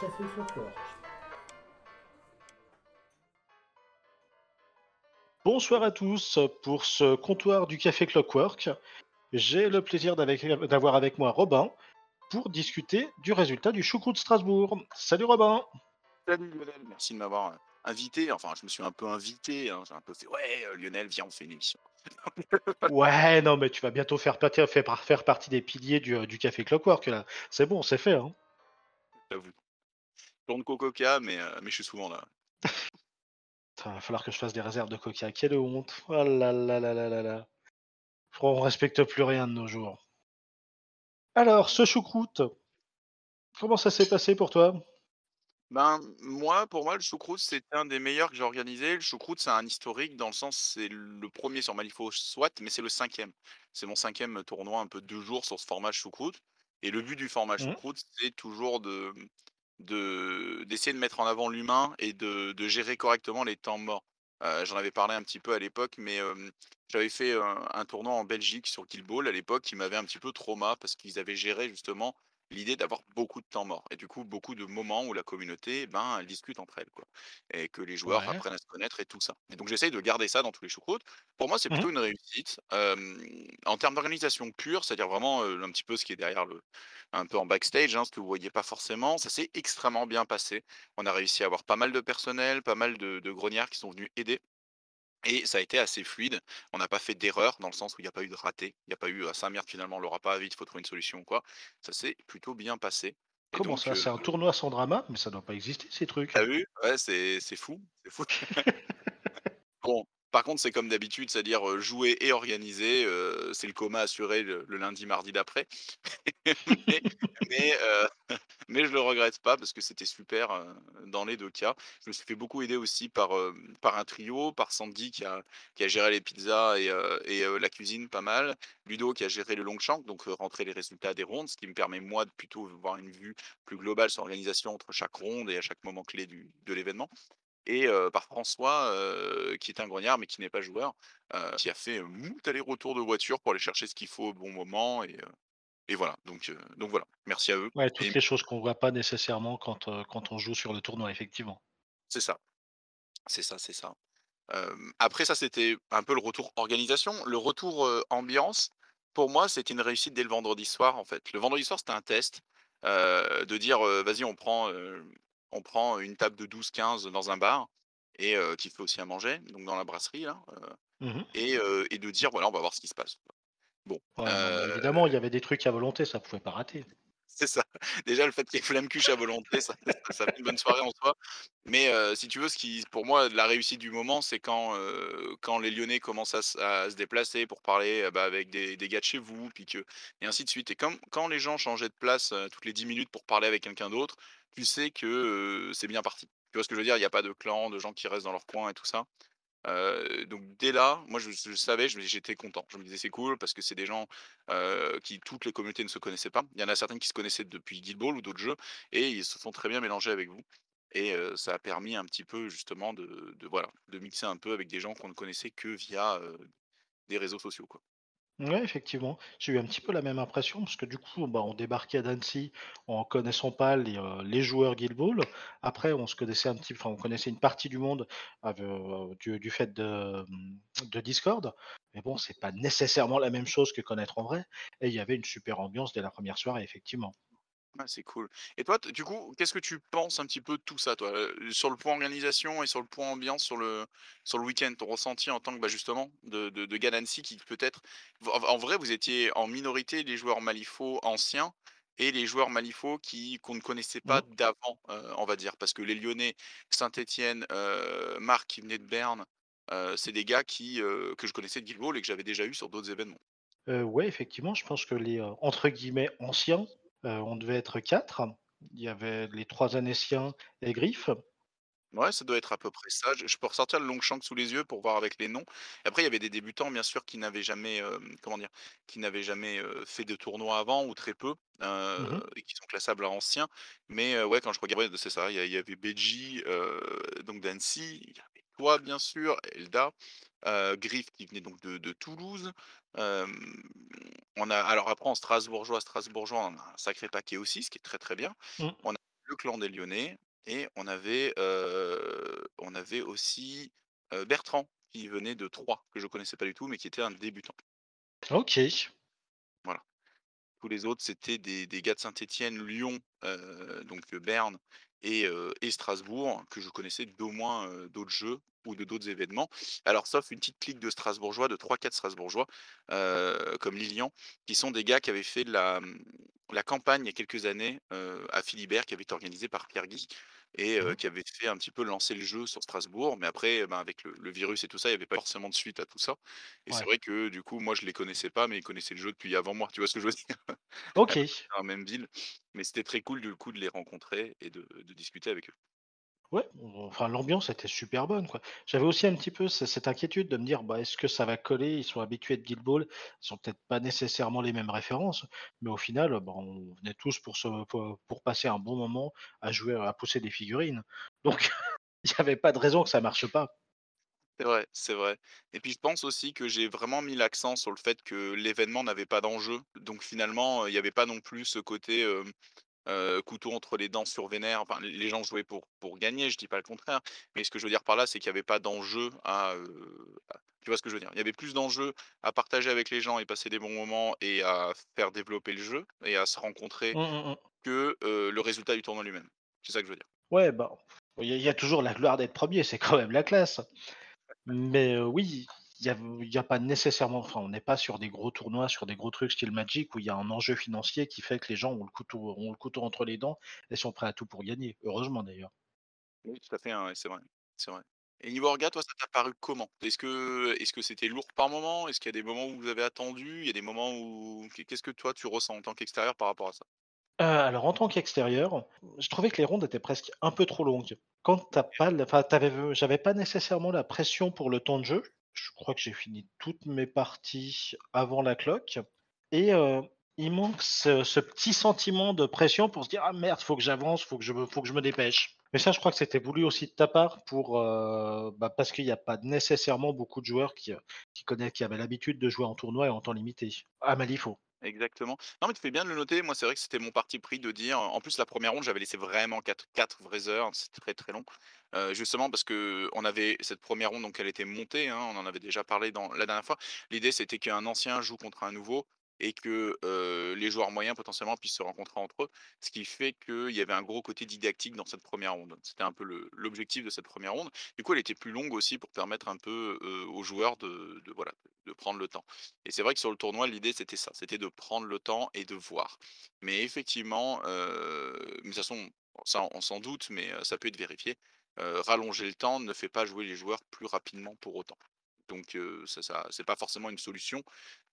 Café. Bonsoir à tous pour ce comptoir du Café Clockwork. J'ai le plaisir d'avoir avec moi Robin pour discuter du résultat du choucroute Strasbourg. Salut Robin Salut Lionel, merci de m'avoir euh, invité. Enfin, je me suis un peu invité. hein, J'ai un peu fait Ouais, euh, Lionel, viens, on fait une émission. Ouais, non mais tu vas bientôt faire, partie- faire, par- faire partie des piliers du, du Café Clockwork là. C'est bon, c'est fait. Hein. J'avoue. De coca, mais, euh, mais je suis souvent là. Putain, va falloir que je fasse des réserves de coca. Quelle honte. Oh là là là là là là. Je crois qu'on respecte plus rien de nos jours. Alors, ce choucroute, comment ça s'est passé pour toi? Ben, moi, pour moi, le choucroute, c'est un des meilleurs que j'ai organisé. Le choucroute, c'est un historique dans le sens, c'est le premier sur Malifaux soit, mais c'est le cinquième. C'est mon cinquième tournoi, un peu deux jours sur ce format choucroute. Et le but du format Mhm. choucroute, c'est toujours de d'essayer de mettre en avant l'humain et de, gérer correctement les temps morts. Euh, J'en avais parlé un petit peu à l'époque, mais j'avais fait un, un tournoi en Belgique sur Kill Ball à l'époque qui m'avait un petit peu trauma parce qu'ils avaient géré justement l'idée d'avoir beaucoup de temps mort et du coup beaucoup de moments où la communauté ben elle discute entre elles quoi et que les joueurs Ouais. apprennent à se connaître et tout ça et donc j'essaye de garder ça dans tous les choucroutes pour moi c'est Mhm. plutôt une réussite Euh, en termes d'organisation pure c'est à dire vraiment euh, un petit peu ce qui est derrière le un peu en backstage hein, ce que vous voyez pas forcément ça s'est extrêmement bien passé on a réussi à avoir pas mal de personnel pas mal de, de grognards qui sont venus aider et ça a été assez fluide. On n'a pas fait d'erreur dans le sens où il n'y a pas eu de raté. Il n'y a pas eu, ah ça merde, finalement, on l'aura pas, vite, il faut trouver une solution ou quoi. Ça s'est plutôt bien passé. Et Comment donc, ça? euh, C'est un tournoi sans drama Mais ça doit pas exister ces trucs. t'as vu Ouais, c'est c'est fou. C'est fou. Bon, par contre, c'est comme d'habitude, c'est-à-dire jouer et organiser, c'est le coma assuré le, lundi, mardi d'après. mais, mais, euh, je le regrette pas parce que c'était super dans les deux cas. Je me suis fait beaucoup aider aussi par, par un trio, par Sandy qui a, qui a géré les pizzas et, et la cuisine pas mal, Ludo qui a géré le long champ, donc rentrer les résultats des rondes, ce qui me permet moi de plutôt voir une vue plus globale sur l'organisation entre chaque ronde et à chaque moment clé du, de l'événement et par François, qui est un grognard, mais qui n'est pas joueur, qui a fait, moult allers-retours de voiture pour aller chercher ce qu'il faut au bon moment et voilà, donc donc voilà, merci à eux Ouais, et toutes les choses qu'on voit pas nécessairement quand, quand on joue sur le tournoi, effectivement. c'est ça, c'est ça, c'est ça. Après ça, c'était un peu le retour organisation. Le retour, ambiance, pour moi, c'était une réussite dès le vendredi soir, en fait. Le vendredi soir, c'était un test, de dire, «Vas-y, on prend, on prend une table de douze quinze dans un bar» et qui fait aussi à manger, donc dans la brasserie là, Mhm. et de dire: «Voilà, on va voir ce qui se passe». Bon, Ouais, évidemment, il y avait des trucs à volonté, ça pouvait pas rater. C'est ça. Déjà, le fait qu'il y ait Flamme-Cuche à volonté, ça fait une bonne soirée en soi. Mais si tu veux, ce qui pour moi, la réussite du moment, c'est quand, les Lyonnais commencent à se déplacer pour parler, bah, avec des gars de chez vous, et ainsi de suite. Et quand les gens changeaient de place, toutes les 10 minutes pour parler avec quelqu'un d'autre, tu sais que, c'est bien parti. Tu vois ce que je veux dire? Il y a pas de clan, de gens qui restent dans leur coin et tout ça. Donc dès là, moi je savais, j'étais content. Je me disais: «C'est cool» parce que c'est des gens, qui toutes les communautés ne se connaissaient pas. Il y en a certaines qui se connaissaient depuis Guild Ball ou d'autres jeux et ils se sont très bien mélangés avec vous et ça a permis un petit peu justement de voilà, de mixer un peu avec des gens qu'on ne connaissait que via, des réseaux sociaux. Ouais, effectivement, j'ai eu un petit peu la même impression parce que du coup, bah, on débarquait à Dancy en connaissant pas les, euh, les joueurs Guild Ball. Après, on se connaissait un petit, on connaissait une partie du monde euh, du, fait de, de Discord. Mais bon, c'est pas nécessairement la même chose que connaître en vrai. Et il y avait une super ambiance dès la première soirée, effectivement. Ouais, c'est cool. Et toi, t du coup, qu'est-ce que tu penses un petit peu de tout ça, toi? Sur le point organisation et sur le point ambiance sur le sur le week-end, ton ressenti en tant que, bah, justement de de de gars d'Annecy qui peut-être en en vrai, vous étiez en minorité les joueurs Malifaux anciens et les joueurs Malifaux qui qu'on ne connaissait pas Mhm. d'avant, on va dire. Parce que les Lyonnais, Saint-Étienne, Marc qui venait de Berne, c'est des gars qui, que je connaissais de Guild Ball et que j'avais déjà eu sur d'autres événements. Euh, ouais, effectivement, je pense que les euh, entre guillemets anciens, on devait être quatre. Il y avait les trois Annéciens et Griff. Ouais, ça doit être à peu près ça. Je je peux ressortir le Longshank sous les yeux pour voir avec les noms. Après, il y avait des débutants, bien sûr, qui n'avaient jamais, hem, comment dire? Qui n'avaient jamais, heu, fait de tournoi avant ou très peu, heu, Mhm. et qui sont classables à anciens. Mais, ouais, quand je regardais, c'est ça, il y avait Beji, donc d'Annecy, il y avait toi, bien sûr, Elda, Griff qui venait donc de de Toulouse. On a alors après en strasbourgeois strasbourgeois, on a un sacré paquet aussi, ce qui est très, très bien. Mmh. On a le clan des Lyonnais et on avait, on avait aussi, heu, Bertrand qui venait de Troyes, que je connaissais pas du tout, mais qui était un débutant. OK. Voilà. Tous les autres, c'était des des gars de Saint-Étienne, Lyon, heu, donc Berne et Strasbourg que je connaissais d'au moins, d'autres jeux ou de d'autres événements. Alors sauf une petite clique de Strasbourgeois, de trois quatre Strasbourgeois, heu, comme Lilian, qui sont des gars qui avaient fait la, mmh, la campagne il y a quelques années, à Philibert, qui avait été organisée par Pierre Guy et Mmh. qui avait fait un petit peu lancer le jeu sur Strasbourg. Mais après, ben, avec le le virus et tout ça, il y avait pas forcément de suite à tout ça et c'est vrai que du coup, moi je les connaissais pas, mais ils connaissaient le jeu depuis avant moi. Tu vois ce que je veux dire? OK. Dans la même ville, mais c'était très cool du coup de les rencontrer et de de discuter avec eux. Ouais, enfin l'ambiance était super bonne. J'avais aussi un petit peu ce cette inquiétude de me dire: «Bah, est-ce que ça va coller?» Ils sont habitués de Guild Ball, ils ont peut-être pas nécessairement les mêmes références, mais au final, bah, on venait tous pour se pour pour passer un bon moment à jouer à pousser des figurines. Donc il y avait pas de raison que ça marche pas. C'est vrai, c'est vrai et puis je pense aussi que j'ai vraiment mis l'accent sur le fait que l'événement n'avait pas d'enjeu, donc finalement, il y avait pas non plus ce côté, hem, heu, couteau entre les dents sur vénère. Enfin, les gens jouaient pour pour gagner, je dis pas le contraire, mais ce que je veux dire par là, c'est qu'il y avait pas d'enjeu à, heu, à tu vois ce que je veux dire? Il y avait plus d'enjeux à partager avec les gens et passer des bons moments et à faire développer le jeu et à se rencontrer Mmh mh, mmh. que, heu, le résultat du tournoi lui-même. C'est ça que je veux dire. Ouais, bah, il y y a toujours la gloire d'être premier, c'est quand même la classe. Mais oui, il y a pas nécessairement enfin, on n'est pas sur des gros tournois, sur des gros trucs style Magic où il y a un enjeu financier qui fait que les gens ont le couteau ont le couteau entre les dents et sont prêts à tout pour gagner. Heureusement d'ailleurs. Oui, tout à fait, hein, ouais, c'est vrai, c'est vrai. Et niveau orga, toi, ça t'a paru comment? Est-ce que est-ce que c'était lourd par moment? Est-ce qu'il y a des moments où vous avez attendu? Il y a des moments où qu'est qu'est-ce que toi tu ressens en tant qu'extérieur par rapport à ça? Heu, alors en tant qu'extérieur, je trouvais que les rondes étaient presque un peu trop longues. Quand tu as pas j'avais pas nécessairement la pression pour le temps de jeu. Je crois que j'ai fini toutes mes parties avant la cloque et heu, il manque ce petit sentiment de pression pour se dire: «Ah merde, faut que j'avance, faut que je me faut que je me dépêche». Mais ça, je crois que c'était voulu aussi de ta part pour, heu, bah, parce qu'il y a pas nécessairement beaucoup de joueurs qui, qui connaissent qui avaient l'habitude de jouer en tournoi et en temps limité. À Malifaux. Exactement. Non, mais tu fais bien de le noter. Moi, c'est vrai que c'était mon parti pris de dire en plus, la première ronde, j'avais laissé vraiment quatre 4 vraies heures, c'est très, très long. Heu, justement parce que on avait cette première ronde, donc elle était montée, hein, on en avait déjà parlé dans la dernière fois. L'idée, c'était qu'un ancien joue contre un nouveau et que, les joueurs moyens, potentiellement, puissent se rencontrer entre eux. Ce qui fait qu'il y avait un gros côté didactique dans cette première ronde. C'était un peu l'objectif de cette première ronde. Du coup, elle était plus longue aussi pour permettre un peu, aux joueurs de voilà, de prendre le temps. Et c'est vrai que sur le tournoi, l'idée c'était ça, c'était de prendre le temps et de voir. Mais effectivement, ça on s'en doute, mais ça peut être vérifié, rallonger le temps ne fait pas jouer les joueurs plus rapidement pour autant. Donc ça ça c'est pas forcément une solution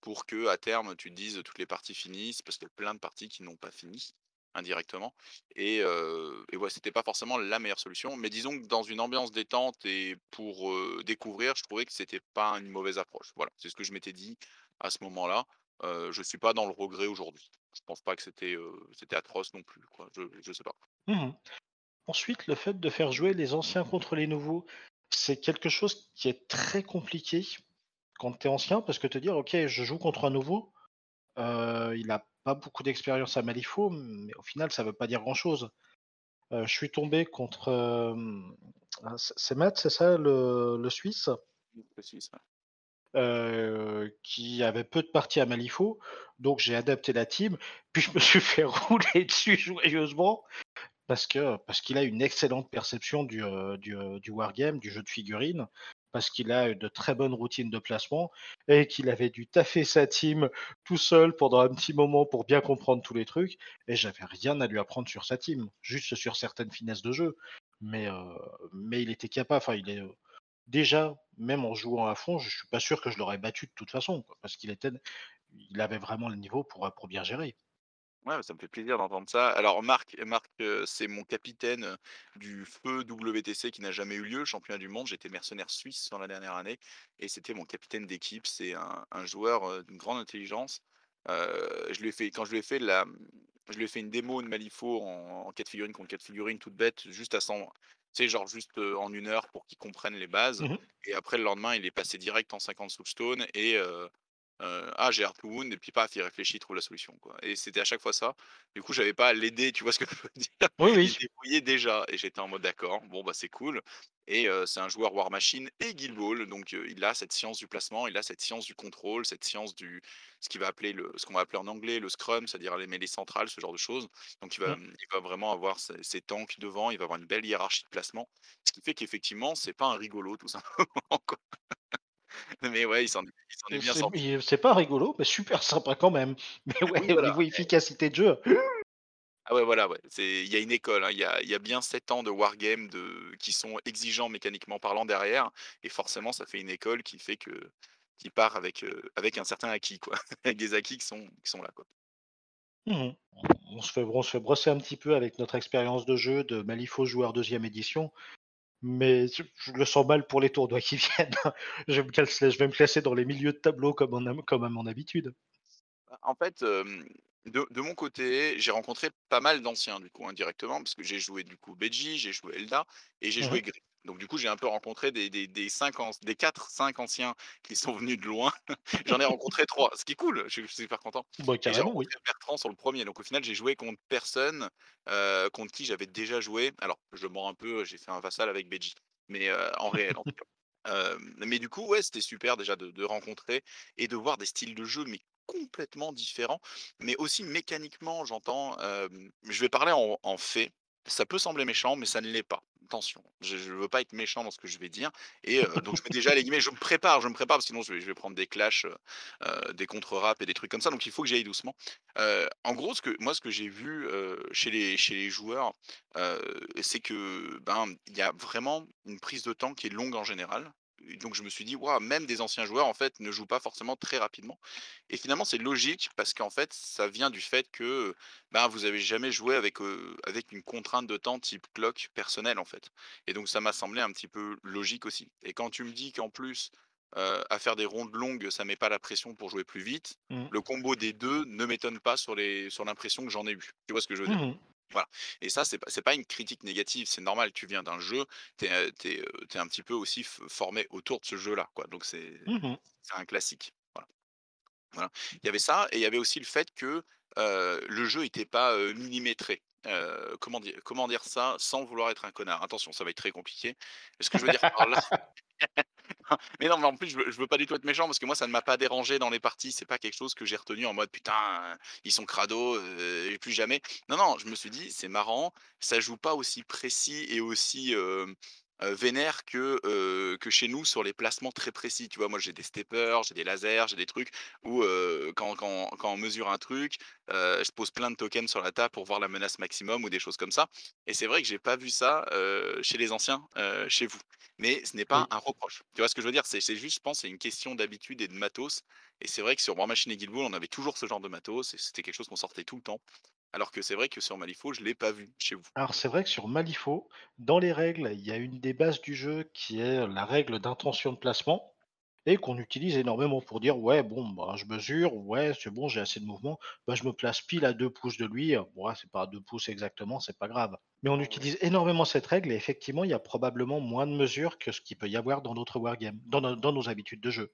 pour que à terme, tu te dises: «Toutes les parties finissent», parce qu'il y a plein de parties qui n'ont pas fini, indirectement et heu et ouais, c'était pas forcément la meilleure solution. Mais disons que dans une ambiance détente et pour, découvrir, je trouvais que c'était pas une mauvaise approche. Voilà, c'est ce que je m'étais dit à ce moment-là. Heu, je suis pas dans le regret aujourd'hui. Je pense pas que c'était, atroce non plus, je sais pas. Mmh Ensuite, le fait de faire jouer les anciens contre les nouveaux, c'est quelque chose qui est très compliqué quand tu es ancien, parce que te dire: «OK, je joue contre un nouveau, heu, il a pas beaucoup d'expérience à Malifaux, mais au final, ça veut pas dire grand-chose». Heu, je suis tombé contre, ah, c'est Matt, c'est ça le le Suisse? Précise, ouais. Heu, qui avait peu de parties à Malifaux, donc j'ai adapté la team, puis je me suis fait rouler dessus joyeusement parce que parce qu'il a une excellente perception du, du, du wargame, du jeu de figurines, parce qu'il a de très bonnes routines de placement et qu'il avait dû taffer sa team tout seul pendant un petit moment pour bien comprendre tous les trucs et j'avais rien à lui apprendre sur sa team, juste sur certaines finesses de jeu. Mais, mais il était capable, enfin il est, déjà, même en jouant à fond, je suis pas sûr que je l'aurais battu de toute façon, parce qu'il était il avait vraiment le niveau pour, pour bien gérer. Ouais, ça me fait plaisir d'entendre ça. Alors Marc Marc, heu, c'est mon capitaine, heu, du feu WTC qui n'a jamais eu lieu, le championnat du monde. J'étais mercenaire suisse sur la dernière année et c'était mon capitaine d'équipe. C'est un un joueur, heu, d'une grande intelligence. Je lui ai fait quand je lui ai fait la, je lui ai fait une démo de Malifaux en en 4 figurines contre 4 figurines toute bête, juste à s'en Tu sais, genre juste, en 1 heure pour qu'ils comprennent les bases Mmh mh. et après le lendemain, il est passé direct en 50 soulstones et «Ah j'ai Heart wound» et puis paf, il réfléchit, il trouve la solution, quoi et c'était à chaque fois ça. Du coup, j'avais pas à l'aider, tu vois ce que je veux dire? Oui, Il oui. débrouillait déjà et j'étais en mode: «D'accord, bon, bah, c'est cool» et c'est un joueur War Machine et Guild Ball donc il a cette science du placement, il a cette science du contrôle, cette science du ce qu'il va appeler le ce qu'on va appeler en anglais le scrum, c'est-à-dire les mêlées centrales, ce genre de choses. Donc il va, Mmh. il va vraiment avoir ses ses tanks devant, il va avoir une belle hiérarchie de placement. Ce qui fait qu'effectivement, c'est pas un rigolo tout simplement, quoi. Mais ouais, il s'en est bien sorti. c'est pas rigolo, mais super sympa quand même. Mais Oui, ouais, au niveau efficacité de jeu Ah ouais, voilà, ouais, il y a une école, hein, il y y a bien 7 ans de wargame de qui sont exigeants mécaniquement parlant derrière et forcément ça fait une école qui fait que qui part avec, heu, avec un certain acquis, quoi. Avec des acquis qui sont qui sont là, quoi. Mmh mh. On se fait on se fait brosser un petit peu avec notre expérience de jeu de Malifaux joueur 2e édition, mais je le sens mal pour les tournois qui viennent. Je vais me classer dans les milieux de tableau comme à mon habitude. En fait, hem, de de mon côté, j'ai rencontré pas mal d'anciens du coup, indirectement, parce que j'ai joué du coup Beji, j'ai joué Elda et j'ai Mmh joué. Griff. Donc du coup, j'ai un peu rencontré des des des 5 anc des 4-5 anciens qui sont venus de loin. J'en ai rencontré 3, ce qui est cool, je suis je suis super content Bah, j'ai carrément, oui. rencontré Bertrand sur le 1er. Donc au final, j'ai joué contre personne, heu, contre qui j'avais déjà joué. Alors, je mens un peu, j'ai fait un vassal avec Beji, mais heu, en réel en tout cas. Hem, mais du coup, ouais, c'était super déjà de de rencontrer et de voir des styles de jeu, mais complètement différents, mais aussi mécaniquement, j'entends, je vais parler en fait. Ça peut sembler méchant, mais ça ne l'est pas. Attention, je je veux pas être méchant dans ce que je vais dire et donc je mets déjà les guillemets, je me prépare je me prépare sinon je vais je vais prendre des clashs, des contre rap et des trucs comme ça, donc il faut que j'y aille doucement. En gros, ce que moi, ce que j'ai vu, chez les chez les joueurs, c'est que, ben, il y a vraiment une prise de temps qui est longue en général donc je me suis dit: «Waouh, même des anciens joueurs, en fait, ne jouent pas forcément très rapidement» et finalement, c'est logique parce qu'en fait, ça vient du fait que, ben, vous avez jamais joué avec, avec une contrainte de temps type clock personnelle, en fait et donc ça m'a semblé un petit peu logique aussi et quand tu me dis qu'en plus, à faire des rondes longues, ça met pas la pression pour jouer plus vite, Mmh. le combo des 2 ne m'étonne pas sur les sur l'impression que j'en ai eu. Tu vois ce que je veux dire? Mmh mh. Voilà et ça, c'est c'est pas une critique négative, c'est normal, tu viens d'un jeu, tu es, un petit peu aussi formé autour de ce jeu-là, quoi, donc c'est Mmh mh. c'est un classique. Voilà. Voilà. Il y avait ça et il y avait aussi le fait que, le jeu était pas, heu, millimétré. Comment dire comment dire ça sans vouloir être un connard? Attention, ça va être très compliqué. Ce que je veux dire par là mais non, mais en plus, je veux veux pas du tout être méchant parce que moi, ça ne m'a pas dérangé dans les parties. C'est pas quelque chose que j'ai retenu en mode: «Putain, ils sont crado, et plus jamais». Non, non, je me suis dit: «C'est marrant, ça joue pas aussi précis et aussi, heu, vénère que, heu, que chez nous sur les placements très précis». Tu vois? Moi, j'ai des steppers, j'ai des lasers, j'ai des trucs où, heu, quand quand quand on mesure un truc, je pose plein de tokens sur la table pour voir la menace maximum ou des choses comme ça et c'est vrai que j'ai pas vu ça, chez les anciens, chez vous. Mais ce n'est pas Oui. un reproche. Tu vois ce que je veux dire? C'est c'est juste, je pense, c'est une question d'habitude et de matos et c'est vrai que sur War Machine et Guild Ball, on avait toujours ce genre de matos et c'était quelque chose qu'on sortait tout le temps. Alors que c'est vrai que sur Malifaux, je l'ai pas vu chez vous. Alors c'est vrai que sur Malifaux, dans les règles, il y a une des bases du jeu qui est la règle d'intention de placement et qu'on utilise énormément pour dire: «Ouais, bon, bah, je mesure, ouais, c'est bon, j'ai assez de mouvement, bah, je me place pile à 2 pouces de lui, heu, ouais, c'est pas à 2 pouces exactement, c'est pas grave». Mais on ouais. utilise énormément cette règle et effectivement, il y a probablement moins de mesures que ce qu'il peut y avoir dans d'autres wargames, dans nos habitudes de jeu.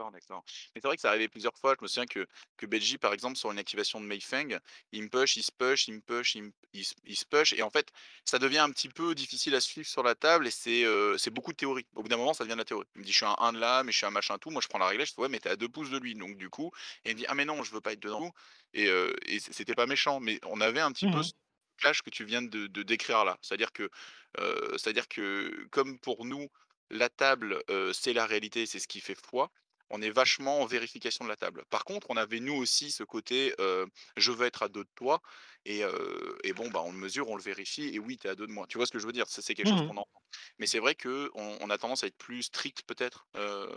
Oui, d'accord, d'accord. Mais c'est vrai que c'est arrivé plusieurs fois. Je me souviens que que par exemple, sur une activation de Mei Feng, il me push, il se push, il me push, il me il se il se push et en fait, ça devient un petit peu difficile à suivre sur la table et c'est, c'est beaucoup de théorie. Au bout d'un moment, ça devient de la théorie. Il me dit: «Je suis un 1 de là, mais je suis un machin tout». Moi, je prends la réglette, je fais: «Ouais, mais tu es à 2 pouces de lui». Donc du coup et il me dit: «Ah mais non, je veux pas être dedans» et heu et c'était pas méchant, mais on avait un petit Mmh peu clash que tu viens de de décrire là. C'est-à-dire que, heu, c'est-à-dire que comme pour nous, la table, heu, c'est la réalité, c'est ce qui fait foi, on est vachement en vérification de la table. Par contre, on avait nous aussi ce côté, je veux être à 2 de toi et bon, bah, on le mesure, on le vérifie et oui, tu es à 2 de moi. Tu vois ce que je veux dire? C'est quelque chose Mmh qu'on entend. Mais c'est vrai qu'on on a tendance à être plus strict peut-être,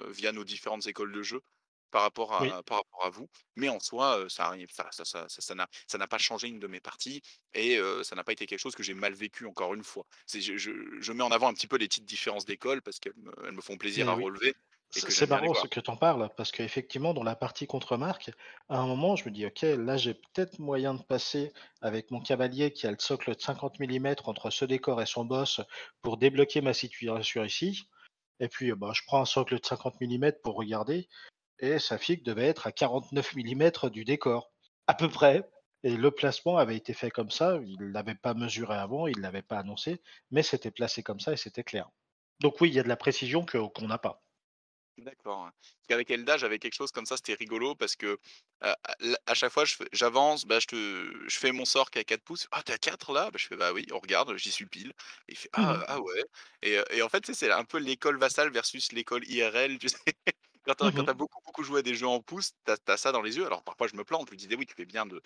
via nos différentes écoles de jeu par rapport Oui. à par rapport à vous. Mais en soi, ça arrive, ça ça ça ça ça n'a ça n'a pas changé une de mes parties et ça n'a pas été quelque chose que j'ai mal vécu encore une fois. C'est je je je mets en avant un petit peu les petites différences d'école parce qu'elles me elles me font plaisir à relever C'est marrant ce que tu en parles, parce qu'effectivement, dans la partie contre Marc, à un moment, je me dis: «OK, là, j'ai peut-être moyen de passer avec mon cavalier qui a le socle de 50 millimètres entre ce décor et son boss pour débloquer ma situation ici» et puis, bah, je prends un socle de 50 millimètres pour regarder et sa figue devait être à 49 millimètres du décor, à peu près et le placement avait été fait comme ça. Il l'avait pas mesuré avant, il l'avait pas annoncé, mais c'était placé comme ça et c'était clair. Donc oui, il y a de la précision qu'on n'a pas. D'accord. Parce qu'avec Elda, j'avais quelque chose comme ça, c'était rigolo parce que, heu, à chaque fois j'avance, bah, je te je fais mon sort qui est à 4 pouces: «Ah, tu es à 4 là?» bah, je fais: «Bah oui», on regarde, j'y suis pile et il fait: Mmh «Ah, mh. ah ouais» et et en fait, c'est un peu l'école vassale versus l'école IRL, tu sais? Quand tu as Mmh as beaucoup, beaucoup joué à des jeux en pouces, tu as ça dans les yeux. Alors parfois je me plante, je me disais: «Oui, tu fais bien de,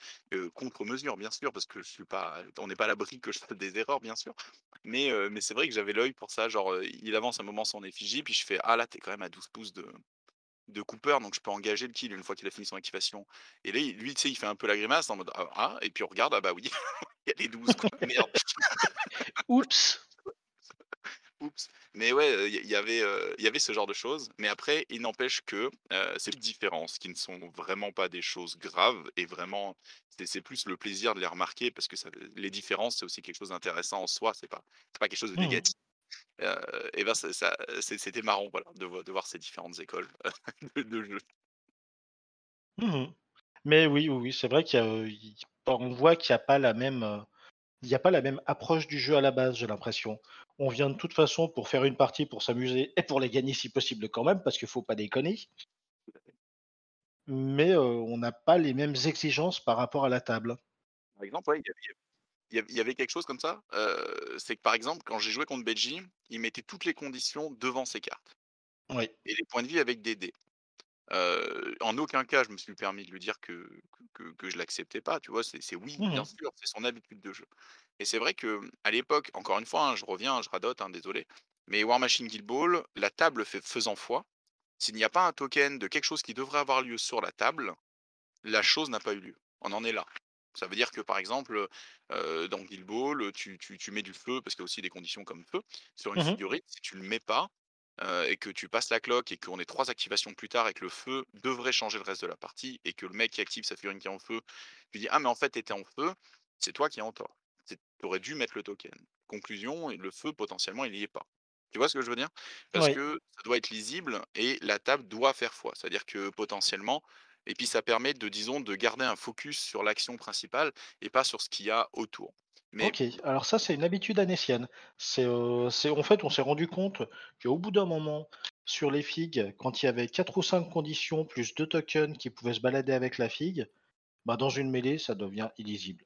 contre-mesure, bien sûr, parce que je suis pas on n'est pas à l'abri que je fasse des erreurs, bien sûr». Mais c'est vrai que j'avais l'œil pour ça, genre, il avance un moment son effigie, puis je fais: «Ah là, tu es quand même à 12 pouces de de Cooper, donc je peux engager le kill une fois qu'il a fini son activation. Et là, lui, tu sais, il fait un peu la grimace en mode: «Ah ah» et puis on regarde, ah bah oui, il y a les 12 quoi, merde. Oups! Oups. Mais ouais, il y avait, il y avait ce genre de choses. Mais après, il n'empêche que, ces différences qui ne sont vraiment pas des choses graves et vraiment, c'est plus le plaisir de les remarquer parce que ça les différences, c'est aussi quelque chose d'intéressant en soi, c'est pas pas quelque chose de Mmh mh. négatif. Et ben, ça c'était marrant, voilà, de voi de voir ces différentes écoles de de jeux. Mmh mh. Mais oui, oui, c'est vrai qu'il y a, heu, il on voit qu'il y a pas la même, il y a pas la même approche du jeu à la base, j'ai l'impression. On vient de toute façon pour faire une partie, pour s'amuser et pour les gagner si possible quand même, parce qu'il faut pas déconner. Mais, heu, on n'a pas les mêmes exigences par rapport à la table. Par exemple, ouais, il y avait quelque chose comme ça, heu, c'est que, par exemple, quand j'ai joué contre Beji, il mettait toutes les conditions devant ses cartes Oui. et les points de vie avec des dés. En aucun cas, je me suis permis de lui dire que que que que je l'acceptais pas, tu vois? C'est oui, Mmh bien mh. sûr, c'est son habitude de jeu et c'est vrai qu'à l'époque, encore une fois, hein, je reviens, je radote, hein, désolé, mais War Machine Guild Ball, la table fait faisant foi, s'il n'y a pas un token de quelque chose qui devrait avoir lieu sur la table, la chose n'a pas eu lieu. On en est là. Ça veut dire que, par exemple, dans Guild Ball, tu tu tu mets du feu, parce qu'il y a aussi des conditions comme feu, sur une Mmh mh. figurine. Si tu le mets pas, heu et que tu passes la cloque et qu'on est 3 activations plus tard et que le feu devrait changer le reste de la partie et que le mec qui active sa figurine qui est en feu, lui dit: «Ah mais en fait tu étais en feu», c'est toi qui es en tort. Tu aurais dû mettre le token. Conclusion, le feu potentiellement il y est pas. Tu vois ce que je veux dire? Parce que ça doit être lisible et la table doit faire foi. C'est-à-dire que potentiellement et puis ça permet de, disons, de garder un focus sur l'action principale et pas sur ce qu'il y a autour. Mais OK. Alors ça, c'est une habitude. C'est, heu, c'est en fait, on s'est rendu compte qu'au bout d'un moment, sur les figues, quand il y avait 4 ou 5 conditions plus 2 tokens qui pouvaient se balader avec la figue, bah, dans une mêlée, ça devient illisible.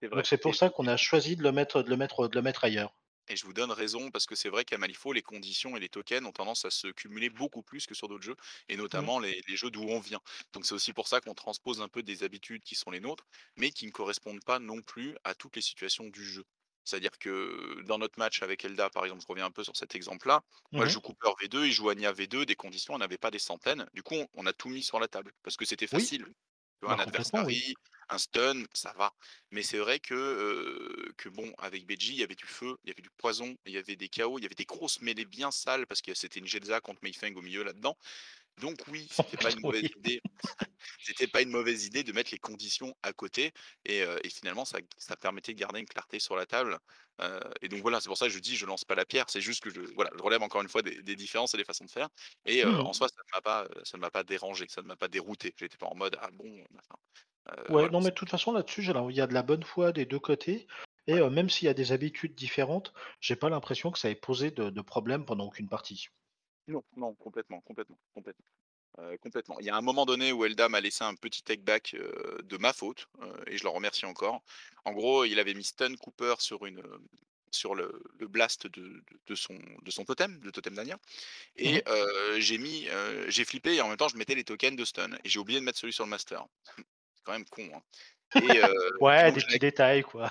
c'est Donc c'est pour ça qu'on a choisi de le mettre de le mettre de le mettre ailleurs. Et je vous donne raison parce que c'est vrai qu'à Malifaux, les conditions et les tokens ont tendance à se cumuler beaucoup plus que sur d'autres jeux, et Mmh. notamment les, les jeux d'où on vient. Donc c'est aussi pour ça qu'on transpose un peu des habitudes qui sont les nôtres, mais qui ne correspondent pas non plus à toutes les situations du jeu. C'est-à-dire que dans notre match avec Elda, par exemple, je reviens un peu sur cet exemple-là, moi je Mmh joue Cooper V2, il joue Anya V2, des conditions, on n'avait pas des centaines. Du coup, on, on a tout mis sur la table parce que c'était Oui, facile. Tu vois, bah, un oui. Un stun, ça va. Mais c'est vrai que, que bon, avec Beji, il y avait du feu, il y avait du poison, il y avait des chaos, il y avait des grosses mêlées bien sales parce que c'était une Jedza contre Mei Feng au milieu là-dedans. Donc oui, c'était pas une mauvaise idée c'était pas une mauvaise idée de mettre les conditions à côté et et finalement ça ça permettait de garder une clarté sur la table, heu et donc voilà, c'est pour ça que je dis: «Je lance pas la pierre», c'est juste que je voilà, je relève encore une fois des des différences et des façons de faire et heu, en Mmh soi ça ne m'a pas, heu, ça ne m'a pas dérangé, ça ne m'a pas dérouté. J'étais pas en mode: «Ah bon?» heu, Ouais, voilà. non, mais de toute façon, là-dessus, il y a de la bonne foi des 2 côtés et même s'il y a des habitudes différentes, j'ai pas l'impression que ça ait posé de de problème pendant aucune partie. Non, non, complètement, complètement, complètement, heu, complètement. Il y a un moment donné où Elda m'a laissé un petit take back, heu, de ma faute, heu et je le remercie encore. En gros, il avait mis stun Cooper sur une, sur le le blast de de de son de son totem, le totem d'Ania et heu, j'ai mis, j'ai flippé et en même temps je mettais les tokens de stun et j'ai oublié de mettre celui sur le master. C'est quand même con, hein et Ouais, des petits détails, quoi.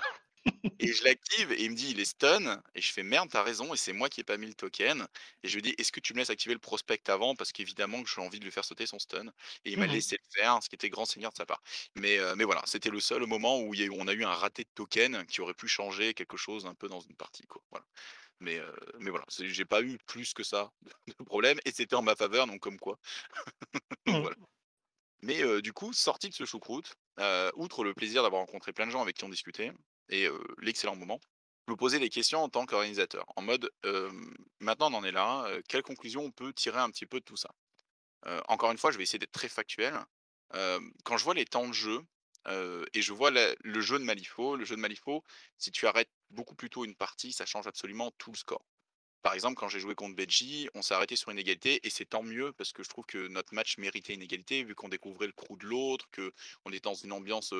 Et je l'active et il me dit: «Il est stun» et je fais: «Merde, tu raison» et c'est moi qui ai pas mis le token et je lui dis: «Est-ce que tu me laisses activer le prospect avant?» parce qu'évidemment que j'ai envie de lui faire sauter son stun et il m'a Mmh laissé le faire, ce qui était grand seigneur de sa part. Mais heu, mais voilà, c'était le seul moment où y a on a eu un raté de token qui aurait pu changer quelque chose un peu dans une partie, quoi. Voilà. Mais, euh, mais voilà, j'ai pas eu plus que ça de problème et c'était en ma faveur, donc comme quoi. Donc Mmh. voilà. Mais euh, du coup, sorti de ce choucroute, euh, outre le plaisir d'avoir rencontré plein de gens avec qui on discutait et l'excellent moment, me posais des questions en tant qu'organisateur, en mode maintenant on en est là, euh, quelle conclusion on peut tirer un petit peu de tout ça? Encore une fois, je vais essayer d'être très factuel. Quand je vois les temps de jeu, et je vois le jeu de Malifaux, le jeu de Malifaux, si tu arrêtes beaucoup plus tôt une partie, ça change absolument tout le score. Par exemple, quand j'ai joué contre Benji, on s'est arrêté sur une égalité et c'est tant mieux parce que je trouve que notre match méritait une égalité vu qu'on découvrait le crew de l'autre, qu'on est dans une ambiance,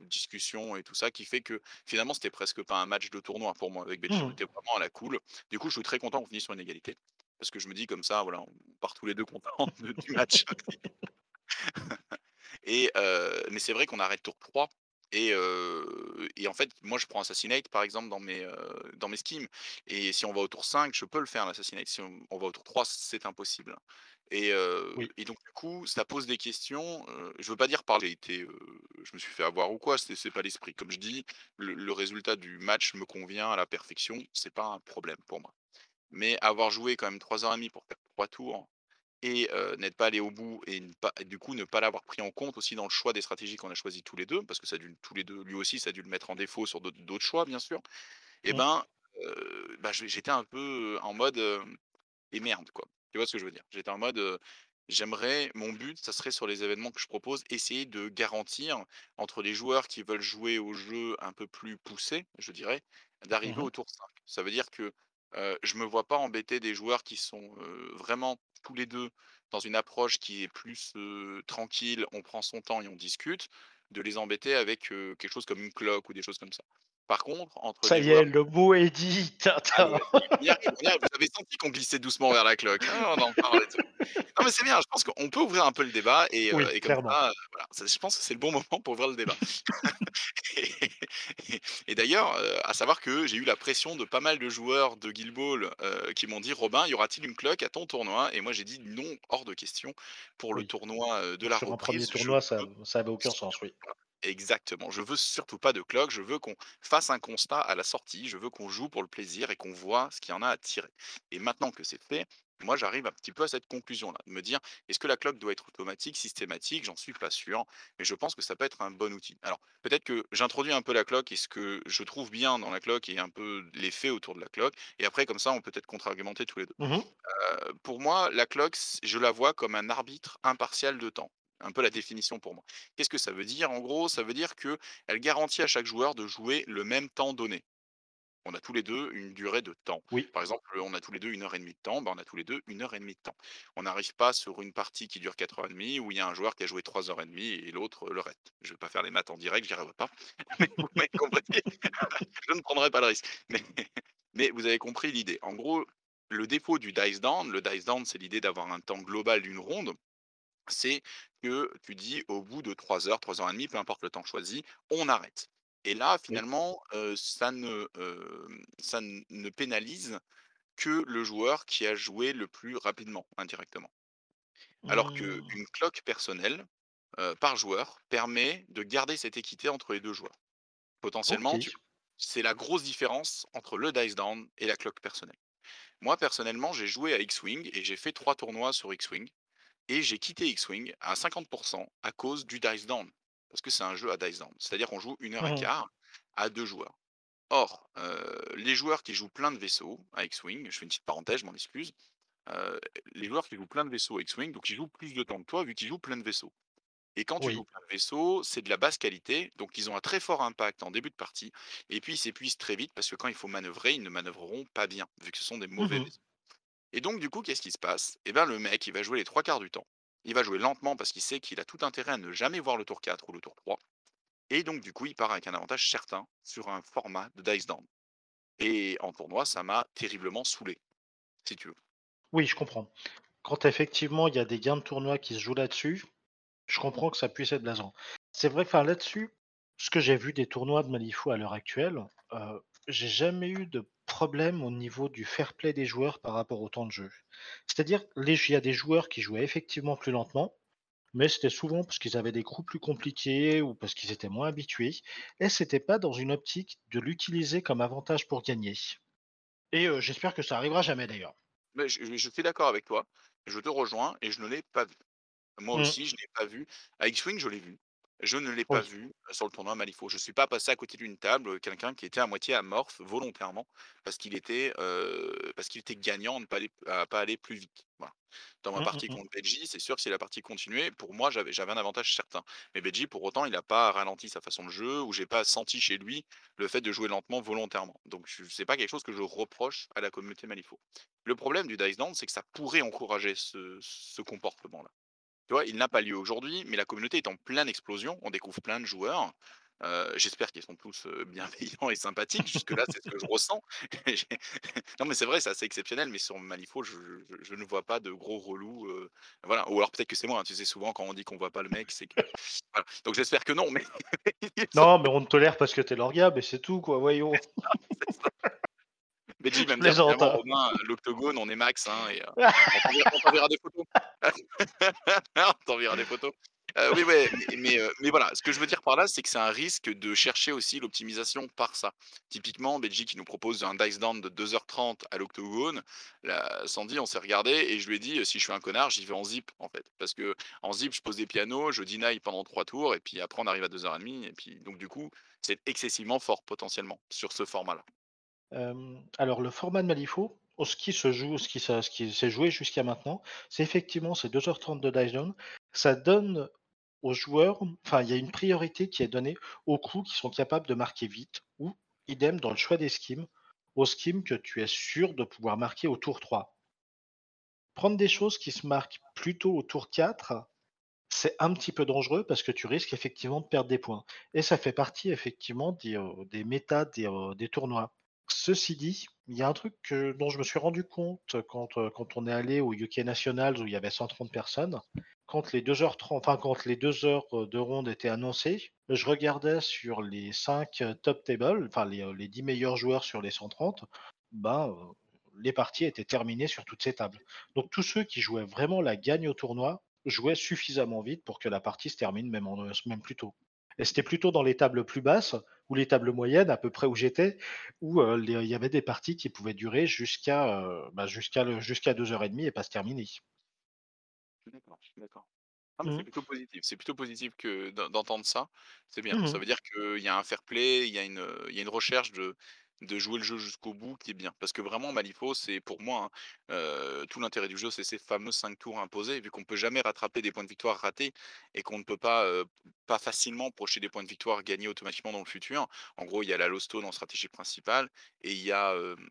discussion et tout ça qui fait que finalement c'était presque pas un match de tournoi pour moi avec Benji. On Mmh. était vraiment à la cool. Du coup, je suis très content qu'on finisse sur une égalité parce que je me dis comme ça, voilà, on part tous les 2 contents du match. Et mais c'est vrai qu'on arrête tour 3 et en fait, moi, je prends Assassinate, par exemple, dans mes, heu, dans mes schemes et si on va au tour 5, je peux le faire l'Assassinate. Si on on va au tour 3, c'est impossible et heu Oui. et donc du coup, ça pose des questions, je veux pas dire par été, je me suis fait avoir ou quoi, c'est pas l'esprit. Comme je dis, le le résultat du match me convient à la perfection, c'est pas un problème pour moi. Mais avoir joué quand même 3 heures et demie pour faire 3 tours et n'être pas allé au bout et ne pas et du coup, ne pas l'avoir pris en compte aussi dans le choix des stratégies qu'on a choisi tous les 2, parce que ça a dû tous les 2, lui aussi, ça a dû le mettre en défaut sur d'autres choix, bien sûr. Et Mmh. ben, bah, j'étais un peu, en mode, hem: «Et merde», quoi. Tu vois ce que je veux dire? J'étais en mode, j'aimerais mon but, ça serait sur les événements que je propose, essayer de garantir entre les joueurs qui veulent jouer au jeu un peu plus poussé, je dirais, d'arriver Mmh au tour 5. Ça veut dire que, je me vois pas embêter des joueurs qui sont, vraiment tous les 2 dans une approche qui est plus, tranquille, on prend son temps et on discute, de les embêter avec, quelque chose comme une cloque ou des choses comme ça. Par contre, entre Ça y est, le mot est dit, ah Tintin. ouais, ça y est, on y arrive, on y arrive. Vous avez senti qu'on glissait doucement vers la cloque, hein, on en. Non mais c'est bien, je pense qu'on peut ouvrir un peu le débat et Oui, et comme clairement. ça, heu, voilà, ça je pense que c'est le bon moment pour ouvrir le débat. Et et et d'ailleurs, heu, à savoir que j'ai eu la pression de pas mal de joueurs de Guild Ball, qui m'ont dit: «Robin, y aura-t-il une cloque à ton tournoi?» et moi j'ai dit: «Non, hors de question. Pour le Oui. tournoi, de la Sur un premier reprise, tournoi, ça veux ça avait aucun sens, oui. Pas» exactement, je veux surtout pas de cloque, je veux qu'on fasse un constat à la sortie, je veux qu'on joue pour le plaisir et qu'on voit ce qu'il y en a à tirer. Et maintenant que c'est fait, moi j'arrive un petit peu à cette conclusion-là, de me dire: «Est-ce que la cloque doit être automatique, systématique?» j'en suis pas sûr, mais je pense que ça peut être un bon outil. Alors peut-être que j'introduis un peu la cloque et ce que je trouve bien dans la cloque et un peu les faits autour de la cloque et après comme ça on peut peut-être contre-argumenter tous les 2. Mmh Heu, pour moi, la cloque, je la vois comme un arbitre impartial de temps. Un peu la définition pour moi. Qu'est-ce que ça veut dire? En gros, ça veut dire qu'elle garantit à chaque joueur de jouer le même temps donné. On a tous les 2 une durée de temps. Oui. Par exemple, on a tous les 2 1 heure et demie de temps, bah, on a tous les 2 1 heure et demie de temps. On n'arrive pas sur une partie qui dure 4 heures et demie où il y a un joueur qui a joué 3 heures et demie et l'autre, le reste. Je vais pas faire les maths en direct, j'y arriverai pas, mais vous m'avez compris. Je ne prendrai pas le risque. Mais mais vous avez compris l'idée. En gros, le défaut du dice down, le dice down, c'est l'idée d'avoir un temps global d'une ronde, c'est que tu dis au bout de 3 heures, 3 heures et demie, peu importe le temps choisi, on arrête. Et là, finalement, ça ne, ça pénalise que le joueur qui a joué le plus rapidement, indirectement. Alors Mmh. qu'une cloque personnelle, par joueur, permet de garder cette équité entre les 2 joueurs. Potentiellement, c'est la grosse différence entre le dice down et la cloque personnelle. Moi, personnellement, j'ai joué à X-Wing et j'ai fait 3 tournois sur X-Wing et j'ai quitté X-Wing à 50% à cause du dice down. Parce que c'est un jeu à dice down. C'est-à-dire qu'on joue 1 heure et quart à 2 joueurs. Or, heu, les joueurs qui jouent plein de vaisseaux à X-Wing, je fais une petite parenthèse, je m'en excuse, heu, les joueurs qui jouent plein de vaisseaux à X-Wing, donc ils jouent plus de temps que toi vu qu'ils jouent plein de vaisseaux. Et quand tu joues Oui. plein de vaisseaux, c'est de la basse qualité, donc ils ont un très fort impact en début de partie et puis ils s'épuisent très vite parce que quand il faut manœuvrer, ils ne manœuvreront pas bien, vu que ce sont des mauvais Mmh vaisseaux. Et donc du coup, qu'est-ce qui se passe? Eh ben, le mec, il va jouer les 3 quarts du temps. Il va jouer lentement parce qu'il sait qu'il a tout intérêt à ne jamais voir le tour 4 ou le tour 3 et donc du coup, il part avec un avantage certain sur un format de dice down et en tournoi, ça m'a terriblement saoulé, si tu veux. Oui, je comprends. Quand effectivement il y a des gains de tournoi qui se jouent là-dessus, je comprends que ça puisse être blasant. C'est vrai que, là-dessus, ce que j'ai vu des tournois de Malifaux à l'heure actuelle, heu, j'ai jamais eu de problème au niveau du fair play des joueurs par rapport au temps de jeu. C'est-à-dire, les il y a des joueurs qui jouaient effectivement plus lentement, mais c'était souvent parce qu'ils avaient des crews plus compliqués ou parce qu'ils étaient moins habitués et c'était pas dans une optique de l'utiliser comme avantage pour gagner. Et heu, j'espère que ça arrivera jamais d'ailleurs. Mais je je suis d'accord avec toi, je te rejoins et je ne l'ai pas vu. Moi Mmh. aussi, je l'ai pas vu. À X-Wing, je l'ai vu. Je ne l'ai pas vu, heu, sur le tournoi Malifaux. Je suis pas passé à côté d'une table, heu, quelqu'un qui était à moitié amorphe volontairement parce qu'il était, heu, parce qu'il était gagnant à ne pas aller à pas aller plus vite. Voilà. Dans ma Mmh, mmh partie mh. contre Beji, c'est sûr, si la partie continuait, pour moi, j'avais j'avais un avantage certain. Mais Beji, pour autant, il a pas ralenti sa façon de jeu ou j'ai pas senti chez lui le fait de jouer lentement volontairement. Donc je c'est pas quelque chose que je reproche à la communauté Malifaux. Le problème du Dice Down, c'est que ça pourrait encourager ce ce comportement-là. Tu vois, il n'a pas lieu aujourd'hui, mais la communauté est en pleine explosion. On découvre plein de joueurs. J'espère qu'ils sont tous, bienveillants et sympathiques. Jusque-là, c'est ce que je ressens. Non, mais c'est vrai, c'est assez exceptionnel, mais sur Malifaux, je je je ne vois pas de gros relous, voilà. Ou alors peut-être que c'est moi, hein, tu sais, souvent quand on dit qu'on voit pas le mec, c'est que voilà. Donc j'espère que non, mais Non, mais on te tolère parce que tu es Lorgab et c'est tout quoi, voyons. c'est ça. Benji Je va me dire plaisante, finalement: hein. «Romain, l'octogone, on est max, hein et heu, on t'enverra des photos». On t'enverra des photos. Heu, oui, ouais, mais mais mais voilà, ce que je veux dire par là, c'est que c'est un risque de chercher aussi l'optimisation par ça. Typiquement, Benji qui nous propose un dice down de 2:30 à l'octogone. Là, Sandy, on s'est regardé et je lui ai dit: «Heu, si je suis un connard, j'y vais en zip, en fait». Parce qu'en zip, je pose des pianos, je deny pendant 3 tours et puis après on arrive à 2:30 et puis donc du coup, c'est excessivement fort potentiellement sur ce format-là. Alors le format de Malifaux, ce qui se joue, ce qui s'est joué jusqu'à maintenant, c'est effectivement ces 2:30 de down. Ça donne aux joueurs enfin, il y a une priorité qui est donnée aux coups qui sont capables de marquer vite ou idem dans le choix des schemes, aux schemes que tu es sûr de pouvoir marquer au tour 3. Prendre des choses qui se marquent plutôt au tour 4, c'est un petit peu dangereux parce que tu risques effectivement de perdre des points et ça fait partie effectivement des, des métas heu, des tournois. Ceci dit, il y a un truc dont je me suis rendu compte quand, quand on est allé au UK Nationals où il y avait 130 personnes. Quand les 2:30 enfin les 2 heures, heu, de ronde étaient annoncées, je regardais sur les 5 heu, top tables, enfin les, les 10 meilleurs joueurs sur les 130, ben, les parties étaient terminées sur toutes ces tables. Donc tous ceux qui jouaient vraiment la gagne au tournoi, jouaient suffisamment vite pour que la partie se termine même en, même plus tôt. Et c'était plutôt dans les tables plus basses ou les tables moyennes, à peu près où j'étais, où, les il y avait des parties qui pouvaient durer jusqu'à, heu, bah, jusqu'à le jusqu'à 2:30 et pas se terminer. Je suis d'accord, d'accord. Ah c'est Mmh. plutôt positif. C'est plutôt positif que d'en d'entendre ça. C'est bien. Mmh Ça veut dire qu'il y a un fair play, il y a une, heu, il y a une recherche de de jouer le jeu jusqu'au bout qui est bien. Parce que vraiment Malifaux, c'est pour moi, hein, heu, tout l'intérêt du jeu, c'est ces fameux 5 tours imposés, vu qu'on peut jamais rattraper des points de victoire ratés et qu'on ne peut pas, heu, pas facilement projeter des points de victoire gagnés automatiquement dans le futur. En gros, il y a la low stone en stratégie principale et il y a, hem,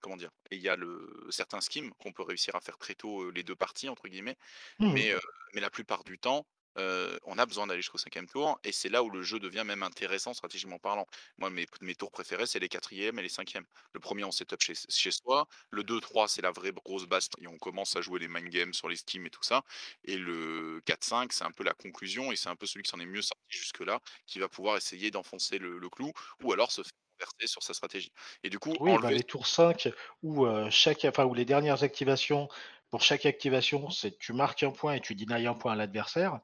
comment dire? Et il y a le certains schemes qu'on peut réussir à faire très tôt, «les 2 parties» entre guillemets. Mmh Mais, mais la plupart du temps, on a besoin d'aller jusqu'au cinquième tour et c'est là où le jeu devient même intéressant stratégiquement parlant. Moi, mes mes tours préférés, c'est les quatrièmes et les cinquièmes. Le premier on setup chez chez soi, le deux trois c'est la vraie grosse baston et on commence à jouer les mind games sur les schemes et tout ça et le quatre cinq c'est un peu la conclusion et c'est un peu celui qui s'en est mieux sorti jusque-là, qui va pouvoir essayer d'enfoncer le le clou ou alors se faire sur sa stratégie et du coup, Oui, bah, enlever les tours 5 où, chaque enfin, où les dernières activations, pour chaque activation, c'est tu marques un point et tu denies un point à l'adversaire,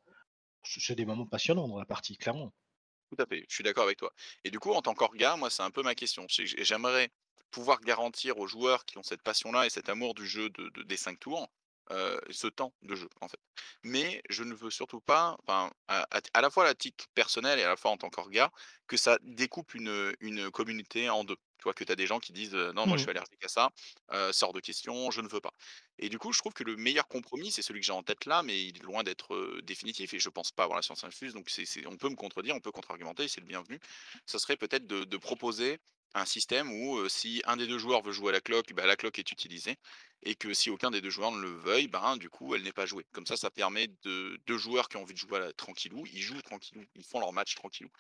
c'est des moments passionnants dans la partie, clairement. Tout à fait, je suis d'accord avec toi. Et du coup, en tant qu'orga, moi, c'est un peu ma question. J'aimerais pouvoir garantir aux joueurs qui ont cette passion-là et cet amour du jeu de de des 5 tours, heu, ce temps de jeu, en fait. Mais je ne veux surtout pas, à à la fois à titre personnel et à la fois en tant qu'orga, que ça découpe une, communauté en 2. Tu vois? Que tu as des gens qui disent, «Non, moi, je Mmh suis allergique à ça, hors de question, je ne veux pas». Et du coup, je trouve que le meilleur compromis, c'est celui que j'ai en tête là, mais il est loin d'être, définitif et je pense pas avoir la science infuse, donc c'est c'est on peut me contredire, on peut contre-argumenter, c'est le bienvenu. Ça serait peut-être de de proposer un système où, si un des 2 joueurs veut jouer à la cloque, bah, la cloque est utilisée et que si aucun des 2 joueurs ne le veuille, ben, du coup, elle n'est pas jouée. Comme ça, ça permet de 2 joueurs qui ont envie de jouer à la tranquillou, ils jouent tranquillou, ils font leur match tranquillou.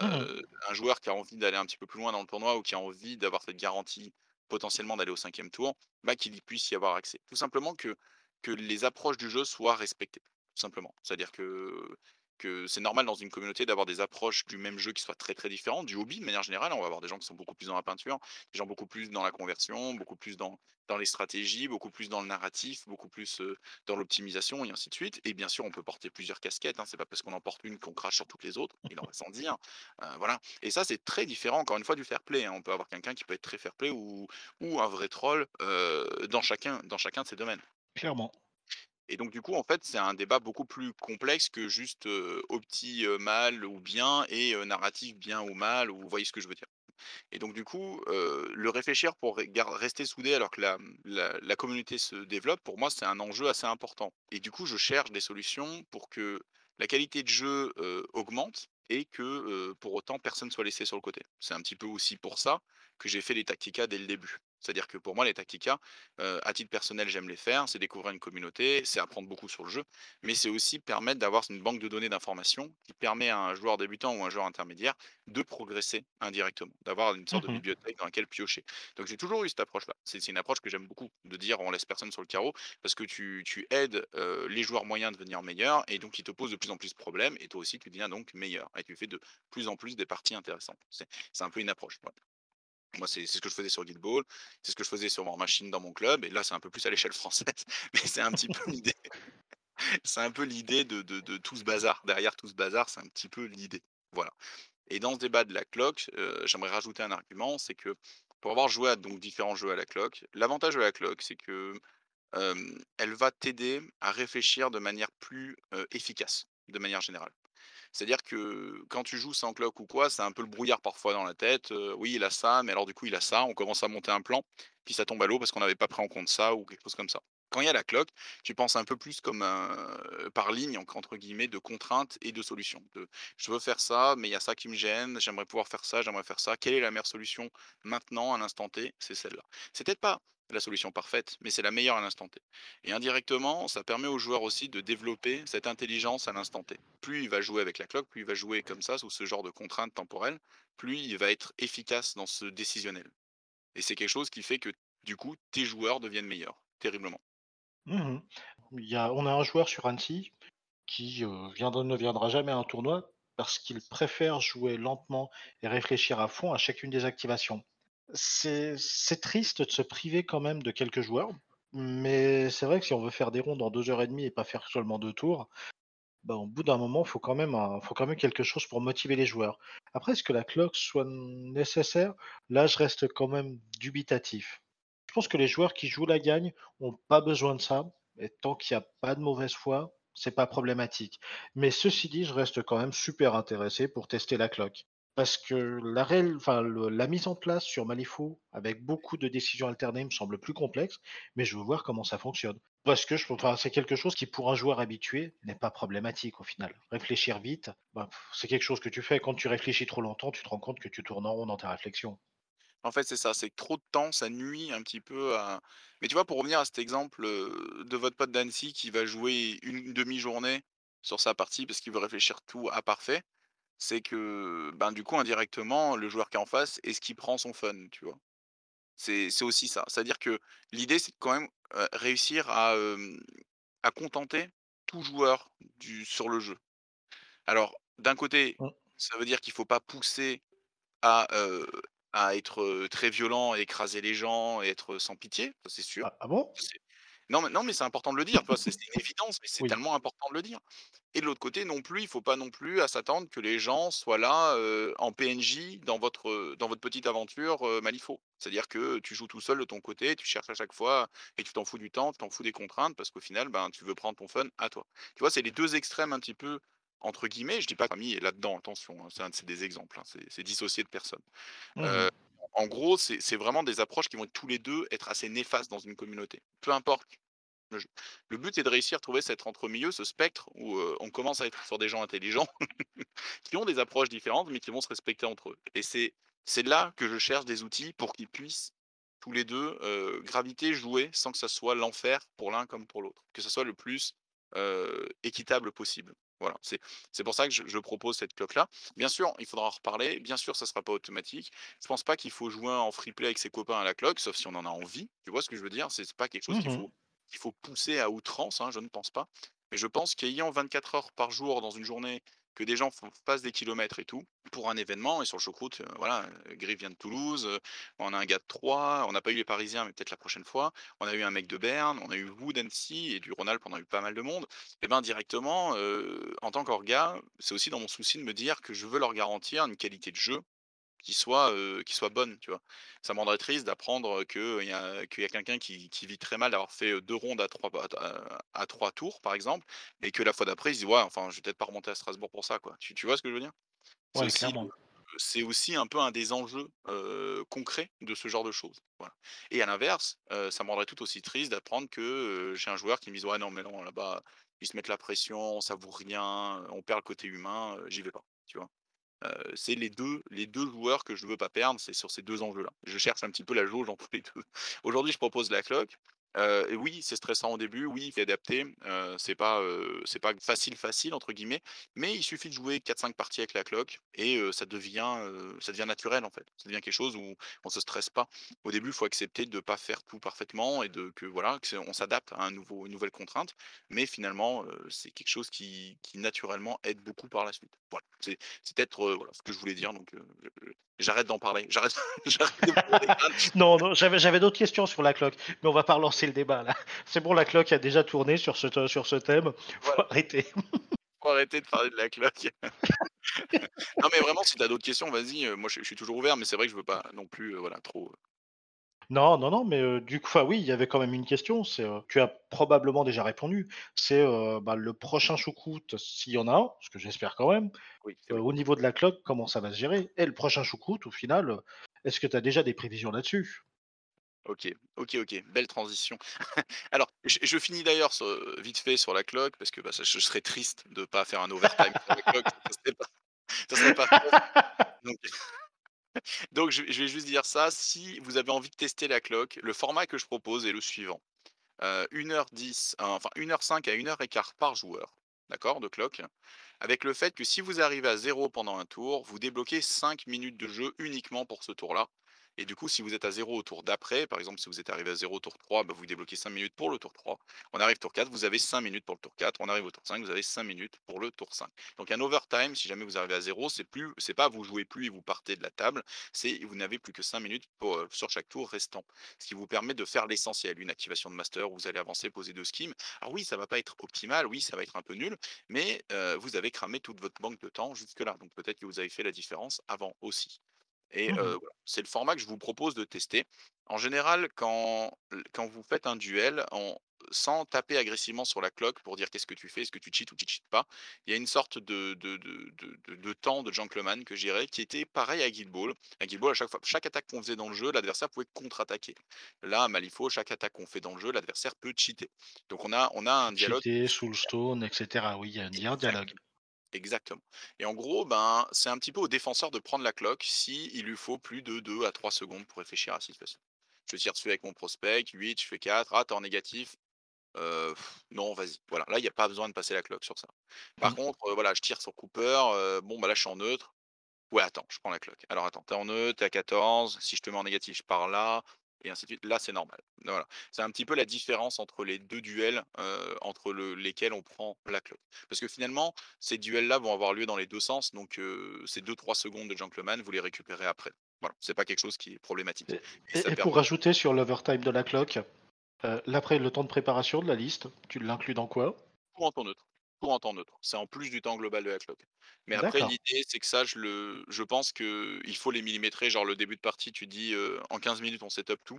Mmh un joueur qui a envie d'aller un petit peu plus loin dans le tournoi ou qui a envie d'avoir cette garantie potentiellement d'aller au cinquième tour, bah, qu'il puisse y avoir accès. Tout simplement que que les approches du jeu soient respectées, tout simplement. C'est-à-dire que que c'est normal dans une communauté d'avoir des approches du même jeu qui soient très très différentes, du hobby de manière générale. On va avoir des gens qui sont beaucoup plus dans la peinture, des gens beaucoup plus dans la conversion, beaucoup plus dans, dans les stratégies, beaucoup plus dans le narratif, beaucoup plus dans l'optimisation et ainsi de suite. Et bien sûr, on peut porter plusieurs casquettes. Hein. C'est pas parce qu'on en porte une qu'on crache sur toutes les autres. Il en va sans dire. Euh, voilà. Et ça, c'est très différent, encore une fois, du fair play. hein. On peut avoir quelqu'un qui peut être très fair play ou, ou un vrai troll dans, chacun, dans chacun de ces domaines. Clairement. Et donc, du coup, en fait, c'est un débat beaucoup plus complexe que juste euh, opti mal ou bien et narratif bien ou mal, ou vous voyez ce que je veux dire. Et donc, du coup, le réfléchir pour rester soudé alors que la, la, communauté se développe, pour moi, c'est un enjeu assez important. Et du coup, je cherche des solutions pour que la qualité de jeu augmente et que pour autant, personne soit laissé sur le côté. C'est un petit peu aussi pour ça que j'ai fait les Tactica dès le début. C'est-à-dire que pour moi, les Tactica, euh, à titre personnel, j'aime les faire. C'est découvrir une communauté, c'est apprendre beaucoup sur le jeu, mais c'est aussi permettre d'avoir une banque de données d'informations qui permet à un joueur débutant ou un joueur intermédiaire de progresser indirectement, d'avoir une sorte de Mhm. bibliothèque dans laquelle piocher. Donc j'ai toujours eu cette approche-là. C'est une approche que j'aime beaucoup, de dire on laisse personne sur le carreau, parce que tu, tu aides euh, les joueurs moyens à devenir meilleurs, et donc ils te posent de plus en plus de problèmes, et toi aussi tu deviens donc meilleur, et tu fais de plus en plus des parties intéressantes. C'est c'est un peu une approche. ouais. Moi, c'est ce que je faisais sur Guild Ball, c'est ce que je faisais sur War Machine dans mon club, et là, c'est un peu plus à l'échelle française, mais c'est un petit peu l'idée. C'est un peu l'idée de, de, tout ce bazar. Derrière tout ce bazar, c'est un petit peu l'idée. Voilà. Et dans ce débat de la cloque, euh, j'aimerais rajouter un argument, c'est que pour avoir joué à donc différents jeux à la cloque, l'avantage de la cloque, c'est que elle va t'aider à réfléchir de manière plus euh, efficace, de manière générale. C'est-à-dire que quand tu joues sans cloque ou quoi, c'est un peu le brouillard parfois dans la tête. oui, il a ça, mais alors du coup, il a ça. On commence à monter un plan, puis ça tombe à l'eau parce qu'on n'avait pas pris en compte ça ou quelque chose comme ça. Quand il y a la cloque, tu penses un peu plus comme par ligne, en- entre guillemets, de contraintes et de solutions. Je veux faire ça, mais il y a ça qui me gêne. J'aimerais pouvoir faire ça, j'aimerais faire ça. Quelle est la meilleure solution maintenant, à l'instant T? C'est celle-là. C'est peut-être pas la solution parfaite, mais c'est la meilleure à l'instant T. Et indirectement, ça permet au joueur aussi de développer cette intelligence à l'instant T. Plus il va jouer avec la cloque, plus il va jouer comme ça, sous ce genre de contraintes temporelles, plus il va être efficace dans ce décisionnel. Et c'est quelque chose qui fait que, du coup, tes joueurs deviennent meilleurs, terriblement. Mhm. On a un joueur sur Annecy qui euh, ne viendra jamais à un tournoi parce qu'il préfère jouer lentement et réfléchir à fond à chacune des activations. C'est triste de se priver quand même de quelques joueurs, mais c'est vrai que si on veut faire des rondes en deux heures et demie et pas faire seulement deux tours, bah, au bout d'un moment, il faut quand même faut quand même quelque chose pour motiver les joueurs. Après, est-ce que la cloque soit nécessaire? Là, je reste quand même dubitatif. Je pense que les joueurs qui jouent la gagne ont pas besoin de ça, et tant qu'il n'y a pas de mauvaise foi, c'est pas problématique. Mais ceci dit, je reste quand même super intéressé pour tester la cloque. Parce que la, mise en place sur Malifaux, avec beaucoup de décisions alternées, me semble plus complexe, mais je veux voir comment ça fonctionne. Parce que c'est quelque chose qui, pour un joueur habitué, n'est pas problématique au final. Réfléchir vite, bah, c'est quelque chose que tu fais. Quand tu réfléchis trop longtemps, tu te rends compte que tu tournes en rond dans tes réflexions. En fait, c'est ça, c'est que trop de temps, ça nuit un petit peu à... Mais tu vois, pour revenir à cet exemple euh, de votre pote d'Annecy qui va jouer une demi-journée sur sa partie parce qu'il veut réfléchir tout à parfait, c'est que, ben, du coup, indirectement, le joueur qui est en face, est-ce qu'il prend son fun, tu vois? C'est c'est aussi ça. C'est-à-dire que l'idée, c'est de quand même euh, réussir à, euh, à contenter tout joueur du, sur le jeu. Alors, d'un côté, Mm. ça veut dire qu'il faut pas pousser à, à être, très violent et écraser les gens et être sans pitié, c'est sûr. Ah, ah bon? Non mais non mais c'est important de le dire? C'est une évidence, mais c'est Oui. tellement important de le dire. Et de l'autre côté non plus, il faut pas non plus à s'attendre que les gens soient là, en PNJ dans votre, heu, dans votre petite aventure, Malifaux. C'est-à-dire que tu joues tout seul de ton côté, tu cherches à chaque fois et tu t'en fous du temps, tu t'en fous des contraintes parce qu'au final, ben, tu veux prendre ton fun à toi. Tu vois? C'est les 2 extrêmes un petit peu entre guillemets, je dis pas que Camille est là-dedans, attention, hein, c'est un c'est des exemples, hein, c'est dissocié de personne. Mhm. Heu, en gros, c'est c'est vraiment des approches qui vont tous les 2 être assez néfastes dans une communauté. Peu importe le jeu. Le but est de réussir à trouver cet entre-milieu, ce spectre où, heu, on commence à être sur des gens intelligents qui ont des approches différentes, mais qui vont se respecter entre eux. Et c'est c'est là que je cherche des outils pour qu'ils puissent tous les 2 heu, graviter, jouer sans que ça soit l'enfer pour l'un comme pour l'autre. Que ça soit le plus, équitable possible. Voilà, c'est pour ça que je je propose cette cloque-là. Bien sûr, il faudra en reparler, bien sûr, ça sera pas automatique. Je pense pas qu'il faut jouer en free play avec ses copains à la cloque, sauf si on en a envie. Tu vois ce que je veux dire? C'est pas quelque chose qu'il Mhm. faut qu'il faut pousser à outrance, hein, je ne pense pas. Mais je pense qu'ayant 24 heures par jour dans une journée que des gens fassent des kilomètres et tout, pour un événement et sur le choucroute, heu, voilà, heu, Griff vient de Toulouse, heu, on a un gars de Troyes, on n'a pas eu les Parisiens, mais peut-être la prochaine fois. On a eu un mec de Berne, on a eu vous d'Annecy et du Rhône-Alpes, on a eu pas mal de monde. Et ben, directement, heu, en tant qu'orga, c'est aussi dans mon souci de me dire que je veux leur garantir une qualité de jeu qui soit, heu, qui soit bonne, tu vois? Ça me rendrait triste d'apprendre, qu'il y a y a quelqu'un qui qui vit très mal d'avoir fait, heu, 2 rondes à 3 bah, à à 3 tours, par exemple, et que la fois d'après, il se dit: «Ouais, enfin, je vais peut-être pas remonter à Strasbourg pour ça, quoi». Tu tu vois ce que je veux dire? C'est Ouais, aussi, clairement. heu, c'est aussi un peu un des enjeux, concrets de ce genre de choses, voilà. Et à l'inverse, ça me rendrait tout aussi triste d'apprendre que, j'ai un joueur qui me dise: «Ouais, non, mais non, là-bas, ils se mettent la pression, ça vaut rien, on perd le côté humain, j'y vais pas», tu vois? C'est les 2 les 2 joueurs que je veux pas perdre, c'est sur ces 2 enjeux-là. Je cherche un petit peu la jauge entre les 2. Aujourd'hui, je propose la cloque, oui, c'est stressant au début, oui, il faut adapter, heu, c'est pas, pas «facile, facile» entre guillemets, mais il suffit de jouer quatre cinq parties avec la cloque et ça devient, naturel, en fait. Ça devient quelque chose où on se stresse pas. Au début, il faut accepter de pas faire tout parfaitement et de que voilà, que on s'adapte à une nouvelle contrainte, mais finalement, c'est quelque chose qui naturellement aide beaucoup par la suite. Voilà, c'est peut-être, heu, voilà, ce que je voulais dire donc je j'arrête d'en parler. J'arrête. Non, non, j'avais j'avais d'autres questions sur la cloque, mais on va pas relancer le débat là. C'est bon, la cloque a déjà tourné sur ce sur ce thème, faut Voilà, arrêter. faut arrêter de parler de la cloque. Non, mais vraiment, si tu as d'autres questions, vas-y, heu, moi je je suis toujours ouvert, mais c'est vrai que je veux pas non plus, voilà, trop, Non, non, non, mais du coup enfin oui, il y avait quand même une question, c'est, tu as probablement déjà répondu. C'est, bah, le prochain choucroute, s'il y en a un, ce que j'espère quand même, oui, au niveau de la cloque, comment ça va se gérer? Et le prochain choucroute, au final, est-ce que tu as déjà des prévisions là-dessus? OK, OK, OK, belle transition. Alors, je je finis d'ailleurs sur, vite fait sur la cloque parce que, bah, ça je serais triste de pas faire un overtime sur la cloque, ça serait pas ça serait pas. Donc donc je vais juste dire ça, si vous avez envie de tester la cloque, le format que je propose est le suivant. Heu, 1 heure 10, heu, enfin 1 heure 5 à 1 heure et quart par joueur, d'accord, de cloque. Avec le fait que si vous arrivez à zéro pendant un tour, vous débloquez 5 minutes de jeu uniquement pour ce tour-là. Et du coup, si vous êtes à zéro au tour d'après, par exemple, si vous êtes arrivé à zéro au tour 3, bah, vous débloquez 5 minutes pour le tour 3. On arrive tour 4, vous avez 5 minutes pour le tour 4. On arrive au tour 5, vous avez 5 minutes pour le tour 5. Donc un overtime, si jamais vous arrivez à zéro, c'est plus, c'est pas vous jouez plus et vous partez de la table, c'est vous n'avez plus que 5 minutes euh, sur chaque tour restant. Ce qui vous permet de faire l'essentiel, une activation de master où vous allez avancer, poser deux schemes. Alors oui, ça va pas être optimal, oui, ça va être un peu nul, mais heu, vous avez cramé toute votre banque de temps jusque-là, donc peut-être que vous avez fait la différence avant aussi et Mmh voilà, c'est le format que je vous propose de tester. En général, quand quand vous faites un duel sans taper agressivement sur la cloque pour dire: «Qu'est-ce que tu fais? Est-ce que tu cheats ou tu cheats pas?» il y a une sorte de de de temps de gentleman que je dirais, qui était pareil à Guild Ball. À Guild Ball, à chaque fois chaque attaque qu'on faisait dans le jeu, l'adversaire pouvait contre-attaquer. Là, à Malifaux, chaque attaque qu'on fait dans le jeu, l'adversaire peut cheater. Donc on a on a un dialogue Cheater, Soulstone et cetera. Oui, il y a un dialogue. Exactement. Et en gros, ben, c'est un petit peu au défenseur de prendre la cloque si il lui faut plus de 2 à 3 secondes pour réfléchir à la situation. Je tire dessus avec mon prospect, 8, je fais 4, ah, t'es en négatif, non, vas-y. Voilà, là, il y a pas besoin de passer la cloque sur ça. Par Mmh. contre, voilà, je tire sur Cooper, bon, bah, là, je suis en neutre. Ouais, attends, je prends la cloque. Alors attends, tu es en neutre, tu à 14, si je te mets en négatif, je pars là et ainsi de suite. Là, c'est normal. Voilà. C'est un petit peu la différence entre les 2 duels, heu, entre le lesquels on prend la cloque. Parce que finalement, ces duels-là vont avoir lieu dans les 2 sens, donc heu, ces deux trois secondes de gentleman, vous les récupérez après. Voilà, c'est pas quelque chose qui est problématique Et pour rajouter sur l'overtime de la cloque, l'après le temps de préparation de la liste, tu l'inclus dans quoi? tout en temps neutre, tout en temps neutre. C'est en plus du temps global de la cloque. Mais après l'idée, c'est que ça, je le je pense qu'il faut les millimétrer, genre le début de partie, tu dis, «En 15 minutes, on setup tout».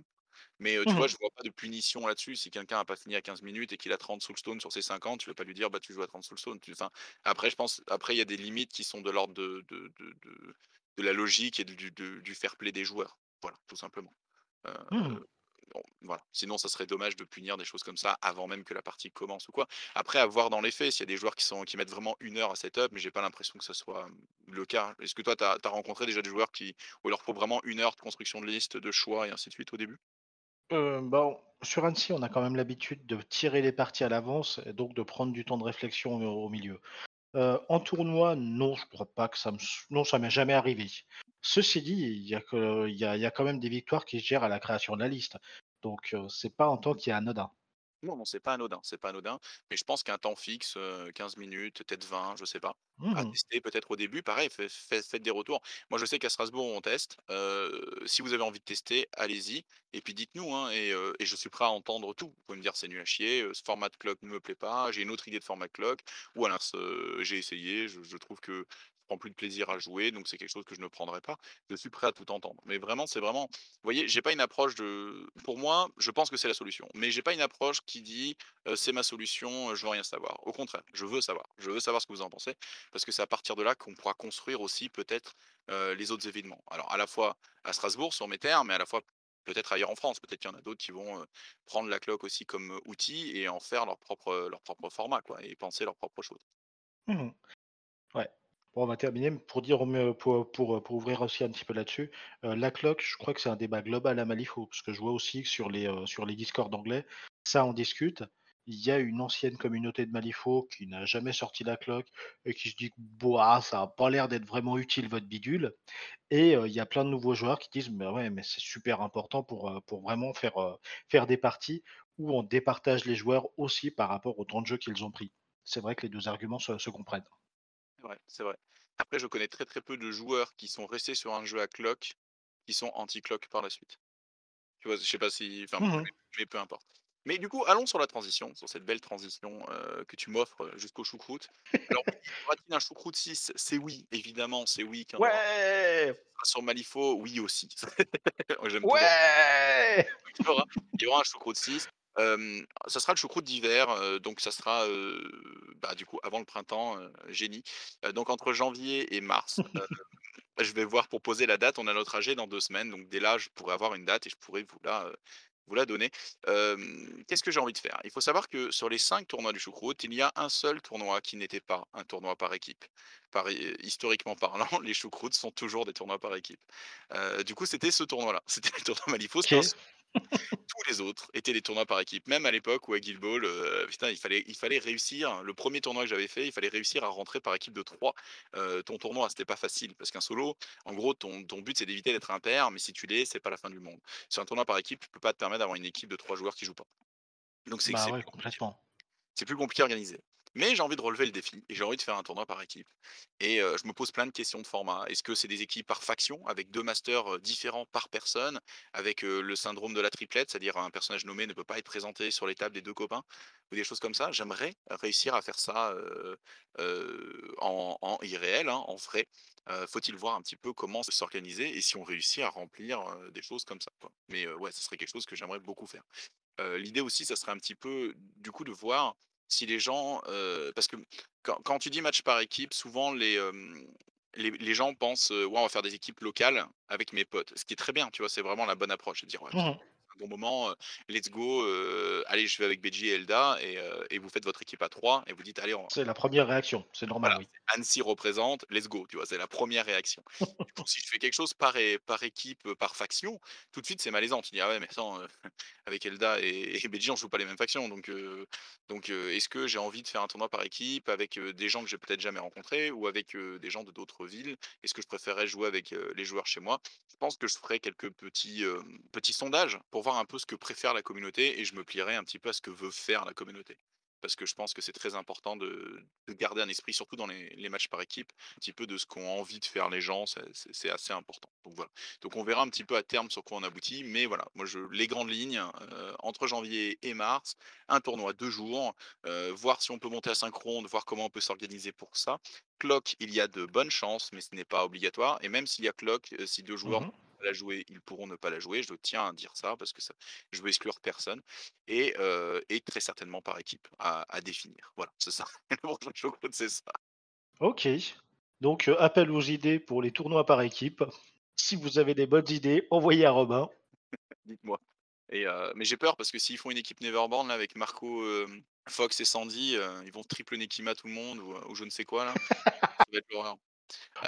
Mais, tu vois, Mmh je vois pas de punition là-dessus. Si quelqu'un a pas fini à 15 minutes et qu'il a 30 soulstone sur ses 50, tu vas pas lui dire: «Bah, tu joues à 30 soulstone». Tu enfin, après je pense après il y a des limites qui sont de l'ordre de de de de de la logique et du du du fair play des joueurs. Voilà, tout simplement. Mmh Sinon, ça serait dommage de punir des choses comme ça avant même que la partie commence ou quoi. Après, à voir dans les faits, s'il y a des joueurs qui mettent vraiment une heure à setup, mais j'ai pas l'impression que ce soit, mmh, le cas. Est-ce que toi, tu as rencontré déjà des joueurs qui où il leur faut vraiment une heure de construction de liste, de choix et ainsi de suite au début? Heu, bah, sur Annecy, on a quand même l'habitude de tirer les parties à l'avance et donc de prendre du temps de réflexion au milieu. Heu, en tournoi, non, je crois pas que ça me ça m'est jamais arrivé. Ceci dit, il y a que il y a il y a quand même des victoires qui se gèrent à la création de la liste, donc heu, c'est pas un temps qui est anodin. Non, non, c'est pas anodin, c'est pas anodin, mais je pense qu'un temps fixe, heu, 15 minutes, peut-être 20, je sais pas, Mmh à mh. tester peut-être au début, pareil, fai fai faites des retours. Moi, je sais qu'à Strasbourg, on teste, si vous avez envie de tester, allez-y et puis dites-nous, hein et je suis prêt à entendre tout. Vous pouvez me dire: «C'est nul à chier, ce format de clock ne me plaît pas, j'ai une autre idée de format de clock» ou heu: «J'ai essayé, je je trouve que prends plus de plaisir à jouer, donc c'est quelque chose que je ne prendrai pas». Je suis prêt à tout entendre, mais vraiment, c'est vraiment voyez, j'ai pas une approche de pour moi, je pense que c'est la solution, mais j'ai pas une approche qui dit, heu: «C'est ma solution, je veux rien savoir». Au contraire, je veux savoir. Je veux savoir ce que vous en pensez, parce que c'est à partir de là qu'on pourra construire aussi peut-être, heu, les autres événements. Alors à la fois à Strasbourg sur mes terres, mais à la fois peut-être ailleurs en France. Peut-être qu'il y en a d'autres qui vont, heu, prendre la cloque aussi comme, outil et en faire leur propre, leur propre format quoi et penser leur propre chose. Mmh Ouais. On va terminer pour dire pour pour, pour ouvrir aussi un petit peu là-dessus, heu, la cloque, je crois que c'est un débat global à Malifaux, parce que je vois aussi sur les, heu, sur les discords anglais, ça en discute. Il y a une ancienne communauté de Malifaux qui n'a jamais sorti la cloque et qui se dit: «Bah, ça a pas l'air d'être vraiment utile votre bidule» et heu, il y a plein de nouveaux joueurs qui disent: «Mais ouais, mais c'est super important pour, vraiment faire, faire des parties où on départage les joueurs aussi par rapport au temps de jeu qu'ils ont pris». C'est vrai que les 2 arguments se comprennent. C'est vrai, c'est vrai. Après je connais très, très peu de joueurs qui sont restés sur un jeu à cloque, qui sont anti cloque par la suite. Tu vois? Je sais pas si enfin, Mmh mais peu importe. Mais du coup, allons sur la transition, sur cette belle transition, heu, que tu m'offres, jusqu'au choucroute. Alors y aura-t-il un choucroute 6? C'est oui, évidemment, c'est oui aura. Ouais! Sur Malifaux, oui aussi. Ouais! il y aura il y aura un choucroute 6. Hem, ça sera le choucroute d'hiver, donc ça sera, bah, du coup avant le printemps, génie. Donc entre janvier et mars, je vais voir pour poser la date. On a notre AG dans 2 semaines, donc dès là, je pourrais avoir une date et je pourrais vous la, vous la donner. Qu'est-ce que j'ai envie de faire? Il faut savoir que sur les 5 tournois du choucroute, il y a un seul tournoi qui n'était pas un tournoi par équipe. Par historiquement parlant, les choucroutes sont toujours des tournois par équipe. Du coup, c'était ce tournoi-là. C'était le tournoi Malifaux, c'était un OK. Tous les autres étaient des tournois par équipe. Même à l'époque où à Guild Ball, heu, putain, il fallait il fallait réussir. Le premier tournoi que j'avais fait, il fallait réussir à rentrer par équipe de 3. Heu, ton tournoi, c'était pas facile parce qu'un solo, en gros, ton ton but, c'est d'éviter d'être impair, mais si tu l'es, c'est pas la fin du monde. Sur un tournoi par équipe, tu peux pas te permettre d'avoir une équipe de 3 joueurs qui jouent pas. Donc c'est Bah, ouais, complètement. C'est plus compliqué à organiser. Mais j'ai envie de relever le défi et j'ai envie de faire un tournoi par équipe. Et je me pose plein de questions de format. Est-ce que c'est des équipes par faction avec 2 masters, différents par personne, avec, le syndrome de la triplette, c'est-à-dire un personnage nommé ne peut pas être présenté sur les tables des 2 copains ou des choses comme ça? J'aimerais réussir à faire ça, en en irréel, hein, en vrai. Faut-il voir un petit peu comment s'organiser et si on réussit à remplir, des choses comme ça. Mais, ouais, ce serait quelque chose que j'aimerais beaucoup faire. L'idée aussi, ça serait un petit peu, du coup, de voir si les gens, parce que quand tu dis match par équipe, souvent les, gens pensent, «Ouais, on va faire des équipes locales avec mes potes». Ce qui est très bien, tu vois? C'est vraiment la bonne approche, de dire: «Ouais, Mmh bon moment, heu, let's go, heu, allez, je vais avec Benji et Elda» et heu et vous faites votre équipe à 3 et vous dites: «Allez, on C'est la première réaction, c'est normal, voilà, oui. Annecy représente, let's go», tu vois? C'est la première réaction. Du coup, si je fais quelque chose par équipe, par faction, tout de suite, c'est malaisant. Tu dis: «Ah ouais, mais attends, avec Elda et et Benji, on joue pas les mêmes factions, donc donc est-ce que j'ai envie de faire un tournoi par équipe avec, des gens que j'ai peut-être jamais rencontrés ou avec, des gens de d'autres villes? Est-ce que je préférerais jouer avec, les joueurs chez moi?» je pense que je ferai quelques petits, petits sondages pour voir un peu ce que préfère la communauté et je me plierai un petit peu à ce que veut faire la communauté. Parce que je pense que c'est très important de de garder un esprit, surtout dans les matchs par équipe, un petit peu de ce qu'ont envie de faire les gens, c'est assez important. Donc voilà. Donc on verra un petit peu à terme sur quoi on aboutit, mais voilà, moi les grandes lignes, heu, entre janvier et mars, un tournoi 2 jours, heu, voir si on peut monter à 5 rondes, voir comment on peut s'organiser pour ça. Clock, il y a de bonnes chances, mais ce n'est pas obligatoire et même s'il y a clock, heu, si 2 joueurs Mmh pas la jouer, ils pourront ne pas la jouer. Je tiens à dire ça parce que ça je veux exclure personne et heu et très certainement par équipe à à définir. Voilà, c'est ça. Le prochain choucroute, c'est ça. OK. Donc, heu, appel aux idées pour les tournois par équipe. Si vous avez des bonnes idées, envoyez à Robin. Dites-moi et heu, mais j'ai peur parce que s'ils font une équipe Neverborn là avec Marco, Fox et Sandy, ils vont triple Nekima tout le monde ou, ou je ne sais quoi là. Ça va être l'horreur.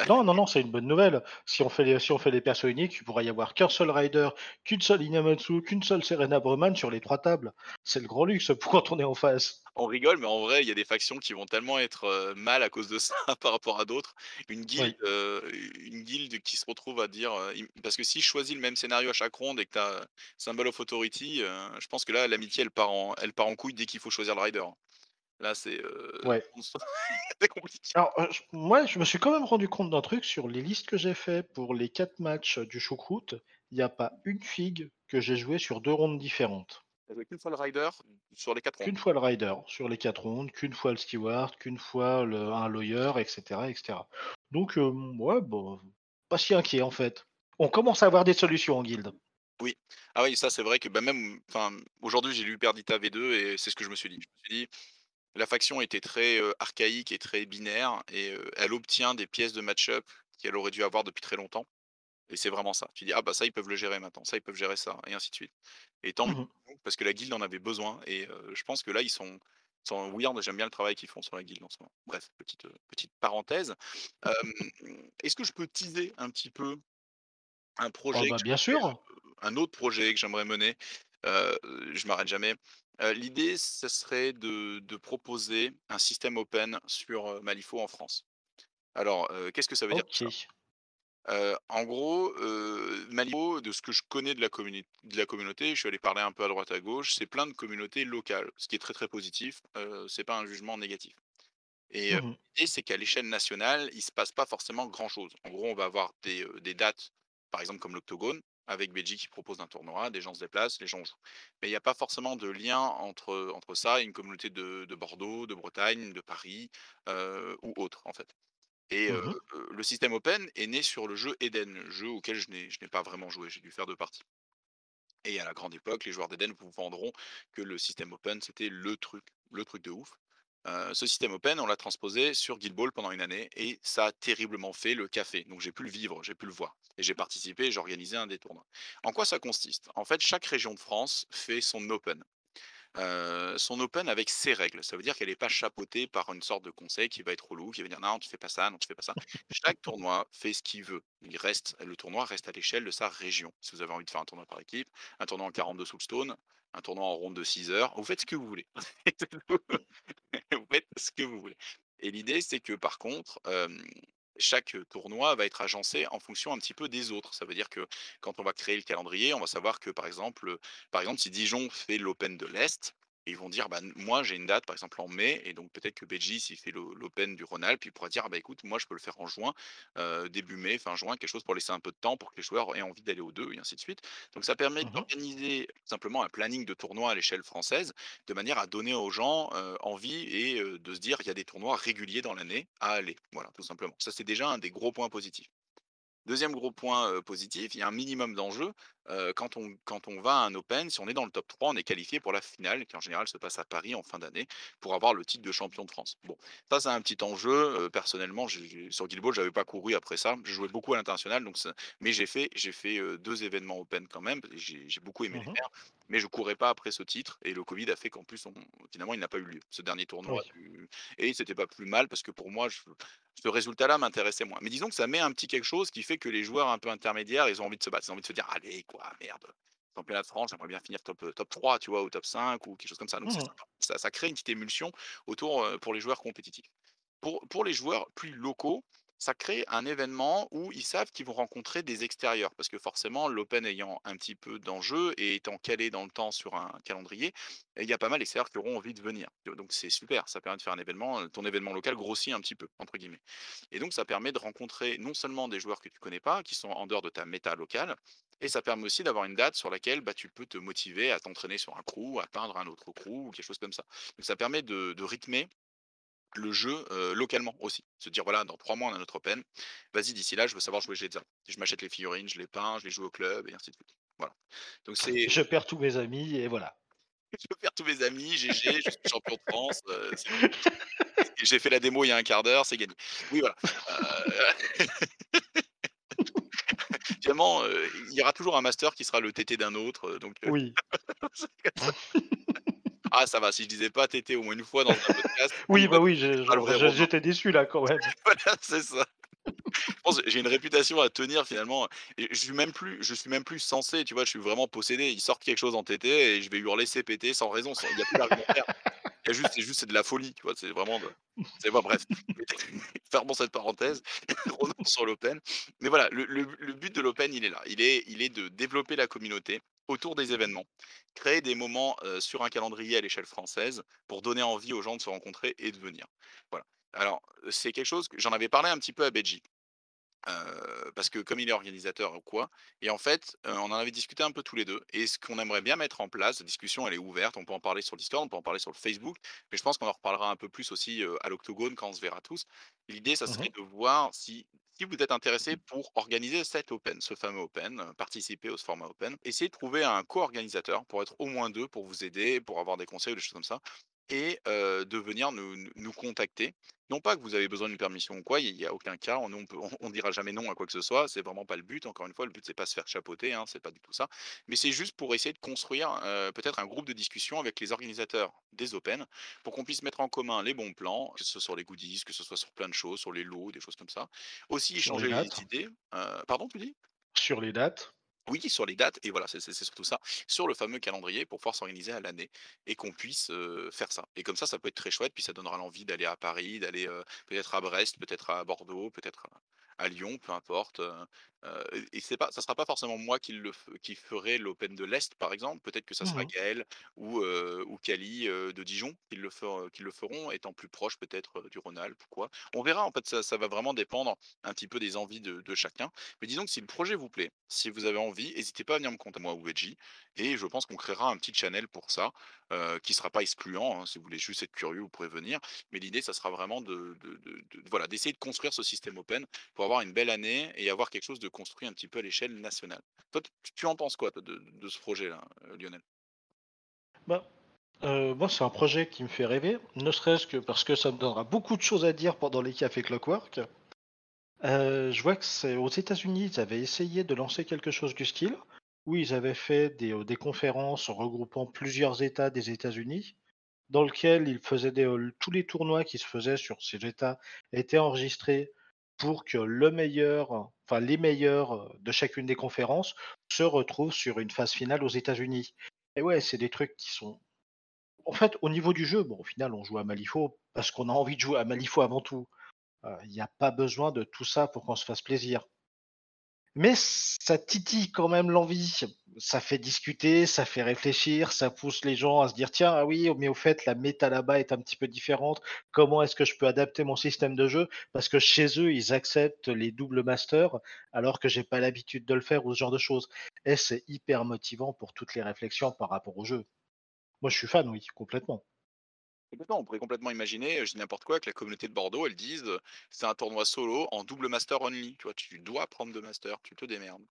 Non, non, non, c'est une bonne nouvelle. Si on fait les, si on fait les persos uniques, il pourrait y avoir qu'un seul rider, qu'une seule Inamatsu, qu'une seule Serena Breman sur les trois tables. C'est le grand luxe pour quand on est en face. On rigole, mais en vrai, il y a des factions qui vont tellement être euh, mal à cause de ça par rapport à d'autres. Une guilde, Oui. euh, une guilde qui se retrouve à dire. euh, parce que si je choisis le même scénario à chaque ronde et que tu as Symbol of Authority, je pense que là, l'amitié, elle part en, elle part en couille dès qu'il faut choisir le rider. Là, c'est euh, Ouais. compliqué. Alors, euh, je- moi, je me suis quand même rendu compte d'un truc sur les listes que j'ai fait pour les quatre matchs du choucroute. Il n'y a pas une figue que j'ai joué sur deux rondes différentes. Qu'une fois le rider sur les quatre rondes. Qu'une fois le rider sur les quatre rondes, qu'une fois le steward, qu'une fois le, un lawyer, etc., etc. Donc, euh, ouais, bon, pas si inquiet en fait. On commence à avoir des solutions en guilde. Oui. Ah oui, ça c'est vrai que bah, même, aujourd'hui j'ai lu Perdita V2 et c'est ce que je me suis dit. Je me suis dit, la faction était très euh, archaïque et très binaire et euh, elle obtient des pièces de match-up qu'elle aurait dû avoir depuis très longtemps. Et c'est vraiment ça. Tu dis, ah bah ça ils peuvent le gérer maintenant, ça ils peuvent gérer ça, et ainsi de suite. Et tant mieux, Mhm. parce que la guilde en avait besoin et euh, je pense que là ils sont, ils sont weird, j'aime bien le travail qu'ils font sur la guilde en ce moment. Bref, petite, petite parenthèse. Est-ce que je peux teaser un petit peu un Oh, projet bah, que bien sûr. un autre projet que j'aimerais mener, je m'arrête jamais. Heu, l'idée, ce serait de de proposer un système open sur, heu, Malifaux en France. Alors, qu'est-ce que ça veut dire ça? En gros, Malifaux, de ce que je connais de la communi de la communauté, je suis allé parler un peu à droite à gauche, c'est plein de communautés locales, ce qui est très, très positif, heu, c'est pas un jugement négatif. Et Mhm. l'idée, c'est qu'à l'échelle nationale, il se passe pas forcément grand-chose. En gros, on va avoir des, des dates, par exemple comme l'Octogone, avec Belgique qui propose un tournoi, des gens se déplacent, les gens jouent. Mais il y a pas forcément de lien entre, entre ça et une communauté de de Bordeaux, de Bretagne, de Paris, heu, ou autre, en fait. Et heu, Mhm. heu, le système open est né sur le jeu Eden, jeu auquel je n'ai je n'ai pas vraiment joué, j'ai dû faire 2 parties. Et à la grande époque, les joueurs d'Eden vous vendront que le système open, c'était le truc, le truc de ouf. Ce système open, on l'a transposé sur Guild Ball pendant une année et ça a terriblement fait le café. Donc j'ai pu le vivre, j'ai pu le voir et j'ai participé j'ai organisé un des tournois. En quoi ça consiste? En fait, chaque région de France fait son open. Son open avec ses règles. Ça veut dire qu'elle est pas chapeautée par une sorte de conseil qui va être relou, qui va dire: «Non, tu fais pas ça, non, tu fais pas ça». Chaque tournoi fait ce qu'il veut. Il reste le tournoi reste à l'échelle de sa région. Si vous avez envie de faire un tournoi par équipe, un tournoi en 42 Soulstone, un tournoi en ronde de 6 heures, vous faites ce que vous voulez. Vous faites ce que vous voulez. Et l'idée, c'est que par contre, chaque tournoi va être agencé en fonction un petit peu des autres. Ça veut dire que quand on va créer le calendrier, on va savoir que par exemple, par exemple, si Dijon fait l'Open de l'Est, ils vont dire: «Bah, moi, j'ai une date, par exemple, en mai» et donc peut-être que Belgique, s'il fait l'O l'Open du Rhône-Alpes, il pourra dire: «Ah bah, écoute, moi, je peux le faire en juin, début mai, fin juin», quelque chose pour laisser un peu de temps pour que les joueurs aient envie d'aller aux 2 et ainsi de suite. Donc ça permet Mhm. d'organiser simplement un planning de tournoi à l'échelle française, de manière à donner aux gens, envie et de se dire: «Il y a des tournois réguliers dans l'année à aller». Voilà, tout simplement. Ça, c'est déjà un des gros points positifs. Deuxième gros point, positif, il y a un minimum d'enjeux, quand on quand on va à un open, si on est dans le top 3, on est qualifié pour la finale qui en général se passe à Paris en fin d'année, pour avoir le titre de champion de France. Bon, ça c'est un petit enjeu, personnellement, sur Guild Ball, j'avais pas couru après ça. Je jouais beaucoup à l'international donc ça mais j'ai fait j'ai fait, heu, 2 événements open quand même, j'ai beaucoup aimé les Mhm. faire, mais je courais pas après ce titre et le covid a fait qu'en plus on finalement il n'a pas eu lieu, ce dernier tournoi Oui. du et c'était pas plus mal parce que pour moi je ce résultat-là m'intéressait moins. Mais disons que ça met un petit quelque chose qui fait que les joueurs un peu intermédiaires, ils ont envie de se battre. Ils ont envie de se dire: «Allez quoi, merde, championnat de France, j'aimerais bien finir top, top 3», tu vois? Ou top 5 ou quelque chose comme ça. Donc. Ça ça crée une petite émulsion autour, heu, pour les joueurs compétitifs. Pour pour les joueurs plus locaux, ça crée un événement où ils savent qu'ils vont rencontrer des extérieurs. Parce que forcément, l'open ayant un petit peu d'enjeu et étant calé dans le temps sur un calendrier, il y a pas mal d'extérieurs qui auront envie de venir. Donc c'est super, ça permet de faire un événement, heu, ton événement local «grossit» un petit peu, entre guillemets. Et donc ça permet de rencontrer non seulement des joueurs que tu connais pas, qui sont en dehors de ta méta locale, et ça permet aussi d'avoir une date sur laquelle, bah, tu peux te motiver à t'entraîner sur un crew, à peindre un autre crew ou quelque chose comme ça. Donc ça permet de rythmer le jeu, localement aussi. Se dire: «Voilà, dans 3 mois, on a notre open. Vas-y, d'ici là, je veux savoir jouer Jedza. Je m'achète les figurines, je les peins, je les joue au club» et ainsi de suite. Voilà. Donc c'est Je perds tous mes amis et voilà. je faire tous mes amis, GG, je suis champion de France. J'ai fait la démo il y a un quart d'heure, c'est gagné. Oui, voilà. Heu, finalement, il y aura toujours un master qui sera le TT d'un autre, donc Oui. C'est. Ah ça va, si je disais pas TT au moins une fois dans un podcast, oui, Oui, bah, oui, c'est je- je- j'étais déçu là quand même. Voilà, c'est ça. pense que j'ai une réputation à tenir finalement et je suis même plus je suis même plus censé, tu vois? Je suis vraiment possédé. Ils sortent quelque chose en TT et je vais hurler CPT sans raison, il y a plus d'argumentaire. Il a juste c'est juste c'est de la folie, tu vois? C'est vraiment de c'est bref, fermons cette parenthèse, revenons sur l'open. Mais voilà, le le le but de l'open, il est là. Il est il est de développer la communauté autour des événements, créer des moments, sur un calendrier à l'échelle française pour donner envie aux gens de se rencontrer et de venir. Voilà. Alors, c'est quelque chose que j'en avais parlé un petit peu à. Heu, parce que comme il est organisateur ou quoi et en fait, on en avait discuté un peu tous les 2 et ce qu'on aimerait bien mettre en place, la discussion elle est ouverte, on peut en parler sur Discord, on peut en parler sur le Facebook, mais je pense qu'on en reparlera un peu plus aussi, à l'Octogone quand on se verra tous. L'idée, ça serait Mmh de voir si si vous êtes intéressés pour organiser cet open, ce fameux open, heu, participer au format open, essayez de trouver un co-organisateur pour être au moins 2 pour vous aider, pour avoir des conseils ou des choses comme ça et heu, de venir nous nous contacter. Non pas que vous avez besoin d'une permission ou quoi, il y a aucun cas, on on dira jamais non à quoi que ce soit, c'est vraiment pas le but. Encore une fois, le but c'est pas se faire chapeauter, hein, c'est pas du tout ça. Mais c'est juste pour essayer de construire, heu, peut-être un groupe de discussion avec les organisateurs des Open, pour qu'on puisse mettre en commun les bons plans, que ce soit sur les goodies, que ce soit sur plein de choses, sur les lots, des choses comme ça. Aussi Les échanger les idées, heu pardon, tu dis? sur les dates. Oui, sur les dates et voilà, c'est surtout ça, sur le fameux calendrier pour pouvoir s'organiser à l'année et qu'on puisse, heu, faire ça et comme ça, ça peut être très chouette, puis ça donnera l'envie d'aller à Paris, d'aller, heu, peut-être à Brest, peut-être à Bordeaux, peut-être à Lyon, peu importe, heu heu et c'est pas ça sera pas forcément moi qui le qui ferai l'Open de l'Est, par exemple. Peut-être que ça sera Mmh Gaël ou heu, ou Cali, heu, de Dijon qui le fer qui le feront, étant plus proche peut-être, heu, du Rhône-Alpes quoi. On verra, en fait, ça ça va vraiment dépendre un petit peu des envies de de chacun. Mais disons que si le projet vous plaît, si vous avez envie, n'hésitez pas à venir me contacter moi ou Veggie et je pense qu'on créera un petit channel pour ça, qui sera pas excluant, hein. Si vous voulez juste être curieux, vous pourrez venir. Mais l'idée, ça sera vraiment de de de de voilà, d'essayer de construire ce système open pour avoir une belle année et avoir quelque chose de construit un petit peu à l'échelle nationale. Toi, tu en penses quoi de ce projet-là, heu, Lionel? Bah, heu, moi, c'est un projet qui me fait rêver, ne serait-ce que parce que ça me donnera beaucoup de choses à dire pendant les cafés Clockwork. Heu, je vois que c'est aux États-Unis, ils avaient essayé de lancer quelque chose du style, où ils avaient fait des, des conférences regroupant plusieurs États des États-Unis, dans lequel ils faisaient des, tous les tournois qui se faisaient sur ces États étaient enregistrés pour que le meilleur, enfin les meilleurs, heu, de chacune des conférences se retrouvent sur une phase finale aux États-Unis. Et ouais, c'est des trucs qui sont en fait, au niveau du jeu, bon, au final, on joue à Malifaux parce qu'on a envie de jouer à Malifaux avant tout. Heu, il y a pas besoin de tout ça pour qu'on se fasse plaisir. Mais ça titille quand même l'envie. Ça fait discuter, ça fait réfléchir, ça pousse les gens à se dire: «Tiens, ah oui, mais au fait, la méta là-bas est un petit peu différente. Comment est-ce que je peux adapter mon système de jeu?» parce que chez eux, ils acceptent les doubles masters, alors que j'ai pas l'habitude de le faire ou ce genre de choses et c'est hyper motivant pour toutes les réflexions par rapport au jeu. Moi, je suis fan, oui, complètement. On pourrait complètement imaginer, heu, je dis n'importe quoi, que la communauté de Bordeaux, elle dise, heu: «C'est un tournoi solo en double master only», tu vois? Tu dois prendre 2 masters, tu te démerdes?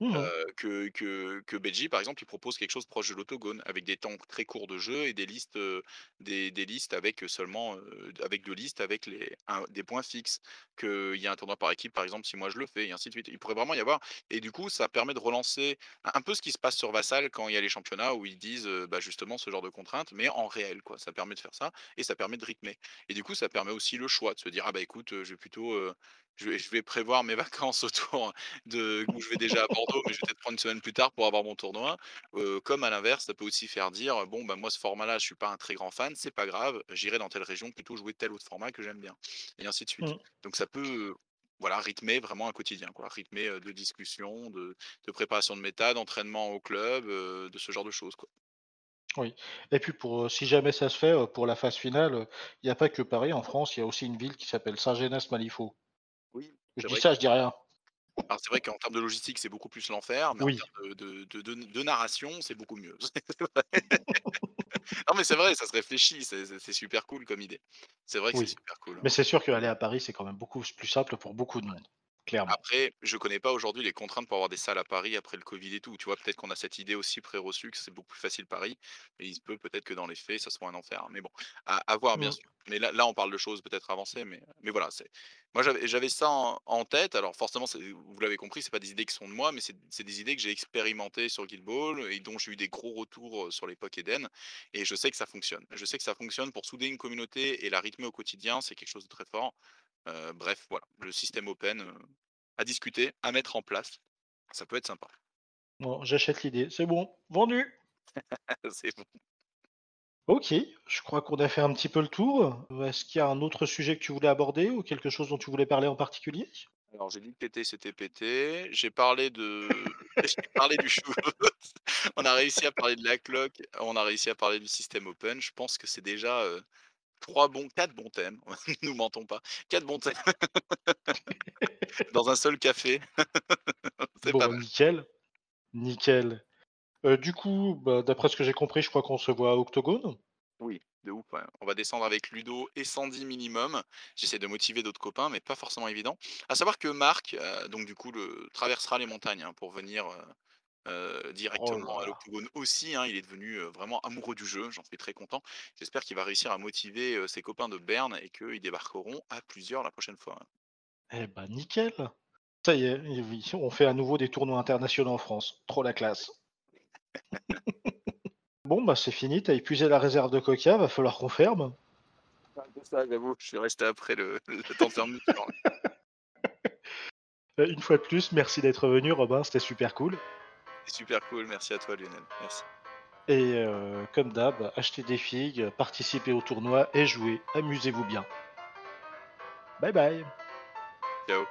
Mmh mh. Heu, que que par exemple, il propose quelque chose proche de l'autogone, avec des temps très courts de jeu et des listes, des listes avec, seulement, avec 2 listes avec les des points fixes. Qu'il y a un tournoi par équipe, par exemple, si moi je le fais et ainsi de suite. Il pourrait vraiment y avoir et du coup, ça permet de relancer un peu ce qui se passe sur Vassal quand il y a les championnats où ils disent, bah, justement ce genre de contraintes, mais en réel. Ça permet de faire ça et ça permet de rythmer et du coup, ça permet aussi le choix de se dire: «Ah bah, écoute, je vais plutôt, je vais je vais prévoir mes vacances autour de où je vais déjà à Bordeaux, mais je vais peut-être prendre une semaine plus tard pour avoir mon tournoi». Heu, comme à l'inverse, ça peut aussi faire dire: «Bon, bah, moi ce format-là, je suis pas un très grand fan, c'est pas grave, j'irai dans telle région plutôt jouer tel autre format que j'aime bien» et ainsi de suite. Mmh. Donc ça peut, voilà, rythmer vraiment un quotidien, quoi. Rythmer, heu, de discussions, de de préparation de méta, d'entraînement au club, heu, de ce genre de choses, quoi. Oui et puis pour, si jamais ça se fait, pour la phase finale, il y a pas que Paris en France, il y a aussi une ville qui s'appelle Saint-Genès-Malifaux. Oui, Je dis ça, je dis rien. alors c'est vrai qu'en termes de logistique, c'est beaucoup plus l'enfer, mais en Oui, termes de de de narration, c'est beaucoup mieux. Non, mais c'est vrai, ça se réfléchit, c'est super cool comme idée. C'est vrai que c'est super cool, Mais c'est sûr qu'aller à Paris, c'est quand même beaucoup plus simple pour beaucoup de monde, clairement. Après, je connais pas aujourd'hui les contraintes pour avoir des salles à Paris après le covid et tout, tu vois? Peut-être qu'on a cette idée aussi préreçue que c'est beaucoup plus facile Paris, mais il se peut peut-être que dans les faits, ça soit un enfer. Mais bon, à à voir bien sûr. Mais là là, on parle de choses peut-être avancées, mais mais voilà, c'est moi j'avais ça en en tête. Alors forcément, vous l'avez compris, c'est pas des idées qui sont de moi, mais c'est des idées que j'ai expérimentées sur Guild Ball et dont j'ai eu des gros retours, heu, sur l'époque Eden et je sais que ça fonctionne. Je sais que ça fonctionne pour souder une communauté et la rythmer au quotidien, c'est quelque chose de très fort. Bref, voilà, le système open, à discuter, à mettre en place. Ça peut être sympa. Bon, j'achète l'idée. C'est bon, vendu! C'est bon. OK, je crois qu'on a fait un petit peu le tour. Heu, est-ce qu'il y a un autre sujet que tu voulais aborder ou quelque chose dont tu voulais parler en particulier? Alors j'ai dit que c'était péter. J'ai parlé de j'ai parlé du shoot. On a réussi à parler de la cloque, on a réussi à parler du système open. Je pense que c'est déjà, 3 bons 4 bons thèmes, nous mentons pas. 4 bons thèmes dans un seul café. C'est Bon, pas mal. nickel, nickel. Heu, du coup, bah, d'après ce que j'ai compris, je crois qu'on se voit à Octogone? Oui, de ouf, ouais. On va descendre avec Ludo et Sandy minimum. J'essaie de motiver d'autres copains, mais pas forcément évident. À savoir que Marc, heu, donc du coup, le traversera les montagnes, hein, pour venir, heu heu, Oh directement à l'Octogone aussi, hein. Il est devenu, vraiment amoureux du jeu, j'en suis très content. J'espère qu'il va réussir à motiver, ses copains de Berne et qu'ils débarqueront à plusieurs la prochaine fois, ouais. Eh bah, nickel! Ça y est, on fait à nouveau des tournois internationaux en France. Trop la classe. Bon, bah, c'est fini, tu as épuisé la réserve de coca, va falloir qu'on ferme. Peu ça, j'avoue, je suis resté après le le temps de fermeture. Heu, une fois de plus, merci d'être venu Robin, c'était super cool. Super cool, merci à toi Lionel, merci. Et heu, comme d'hab, achetez des figues, participez au tournoi et jouez. Amusez-vous bien. Bye bye. Ciao.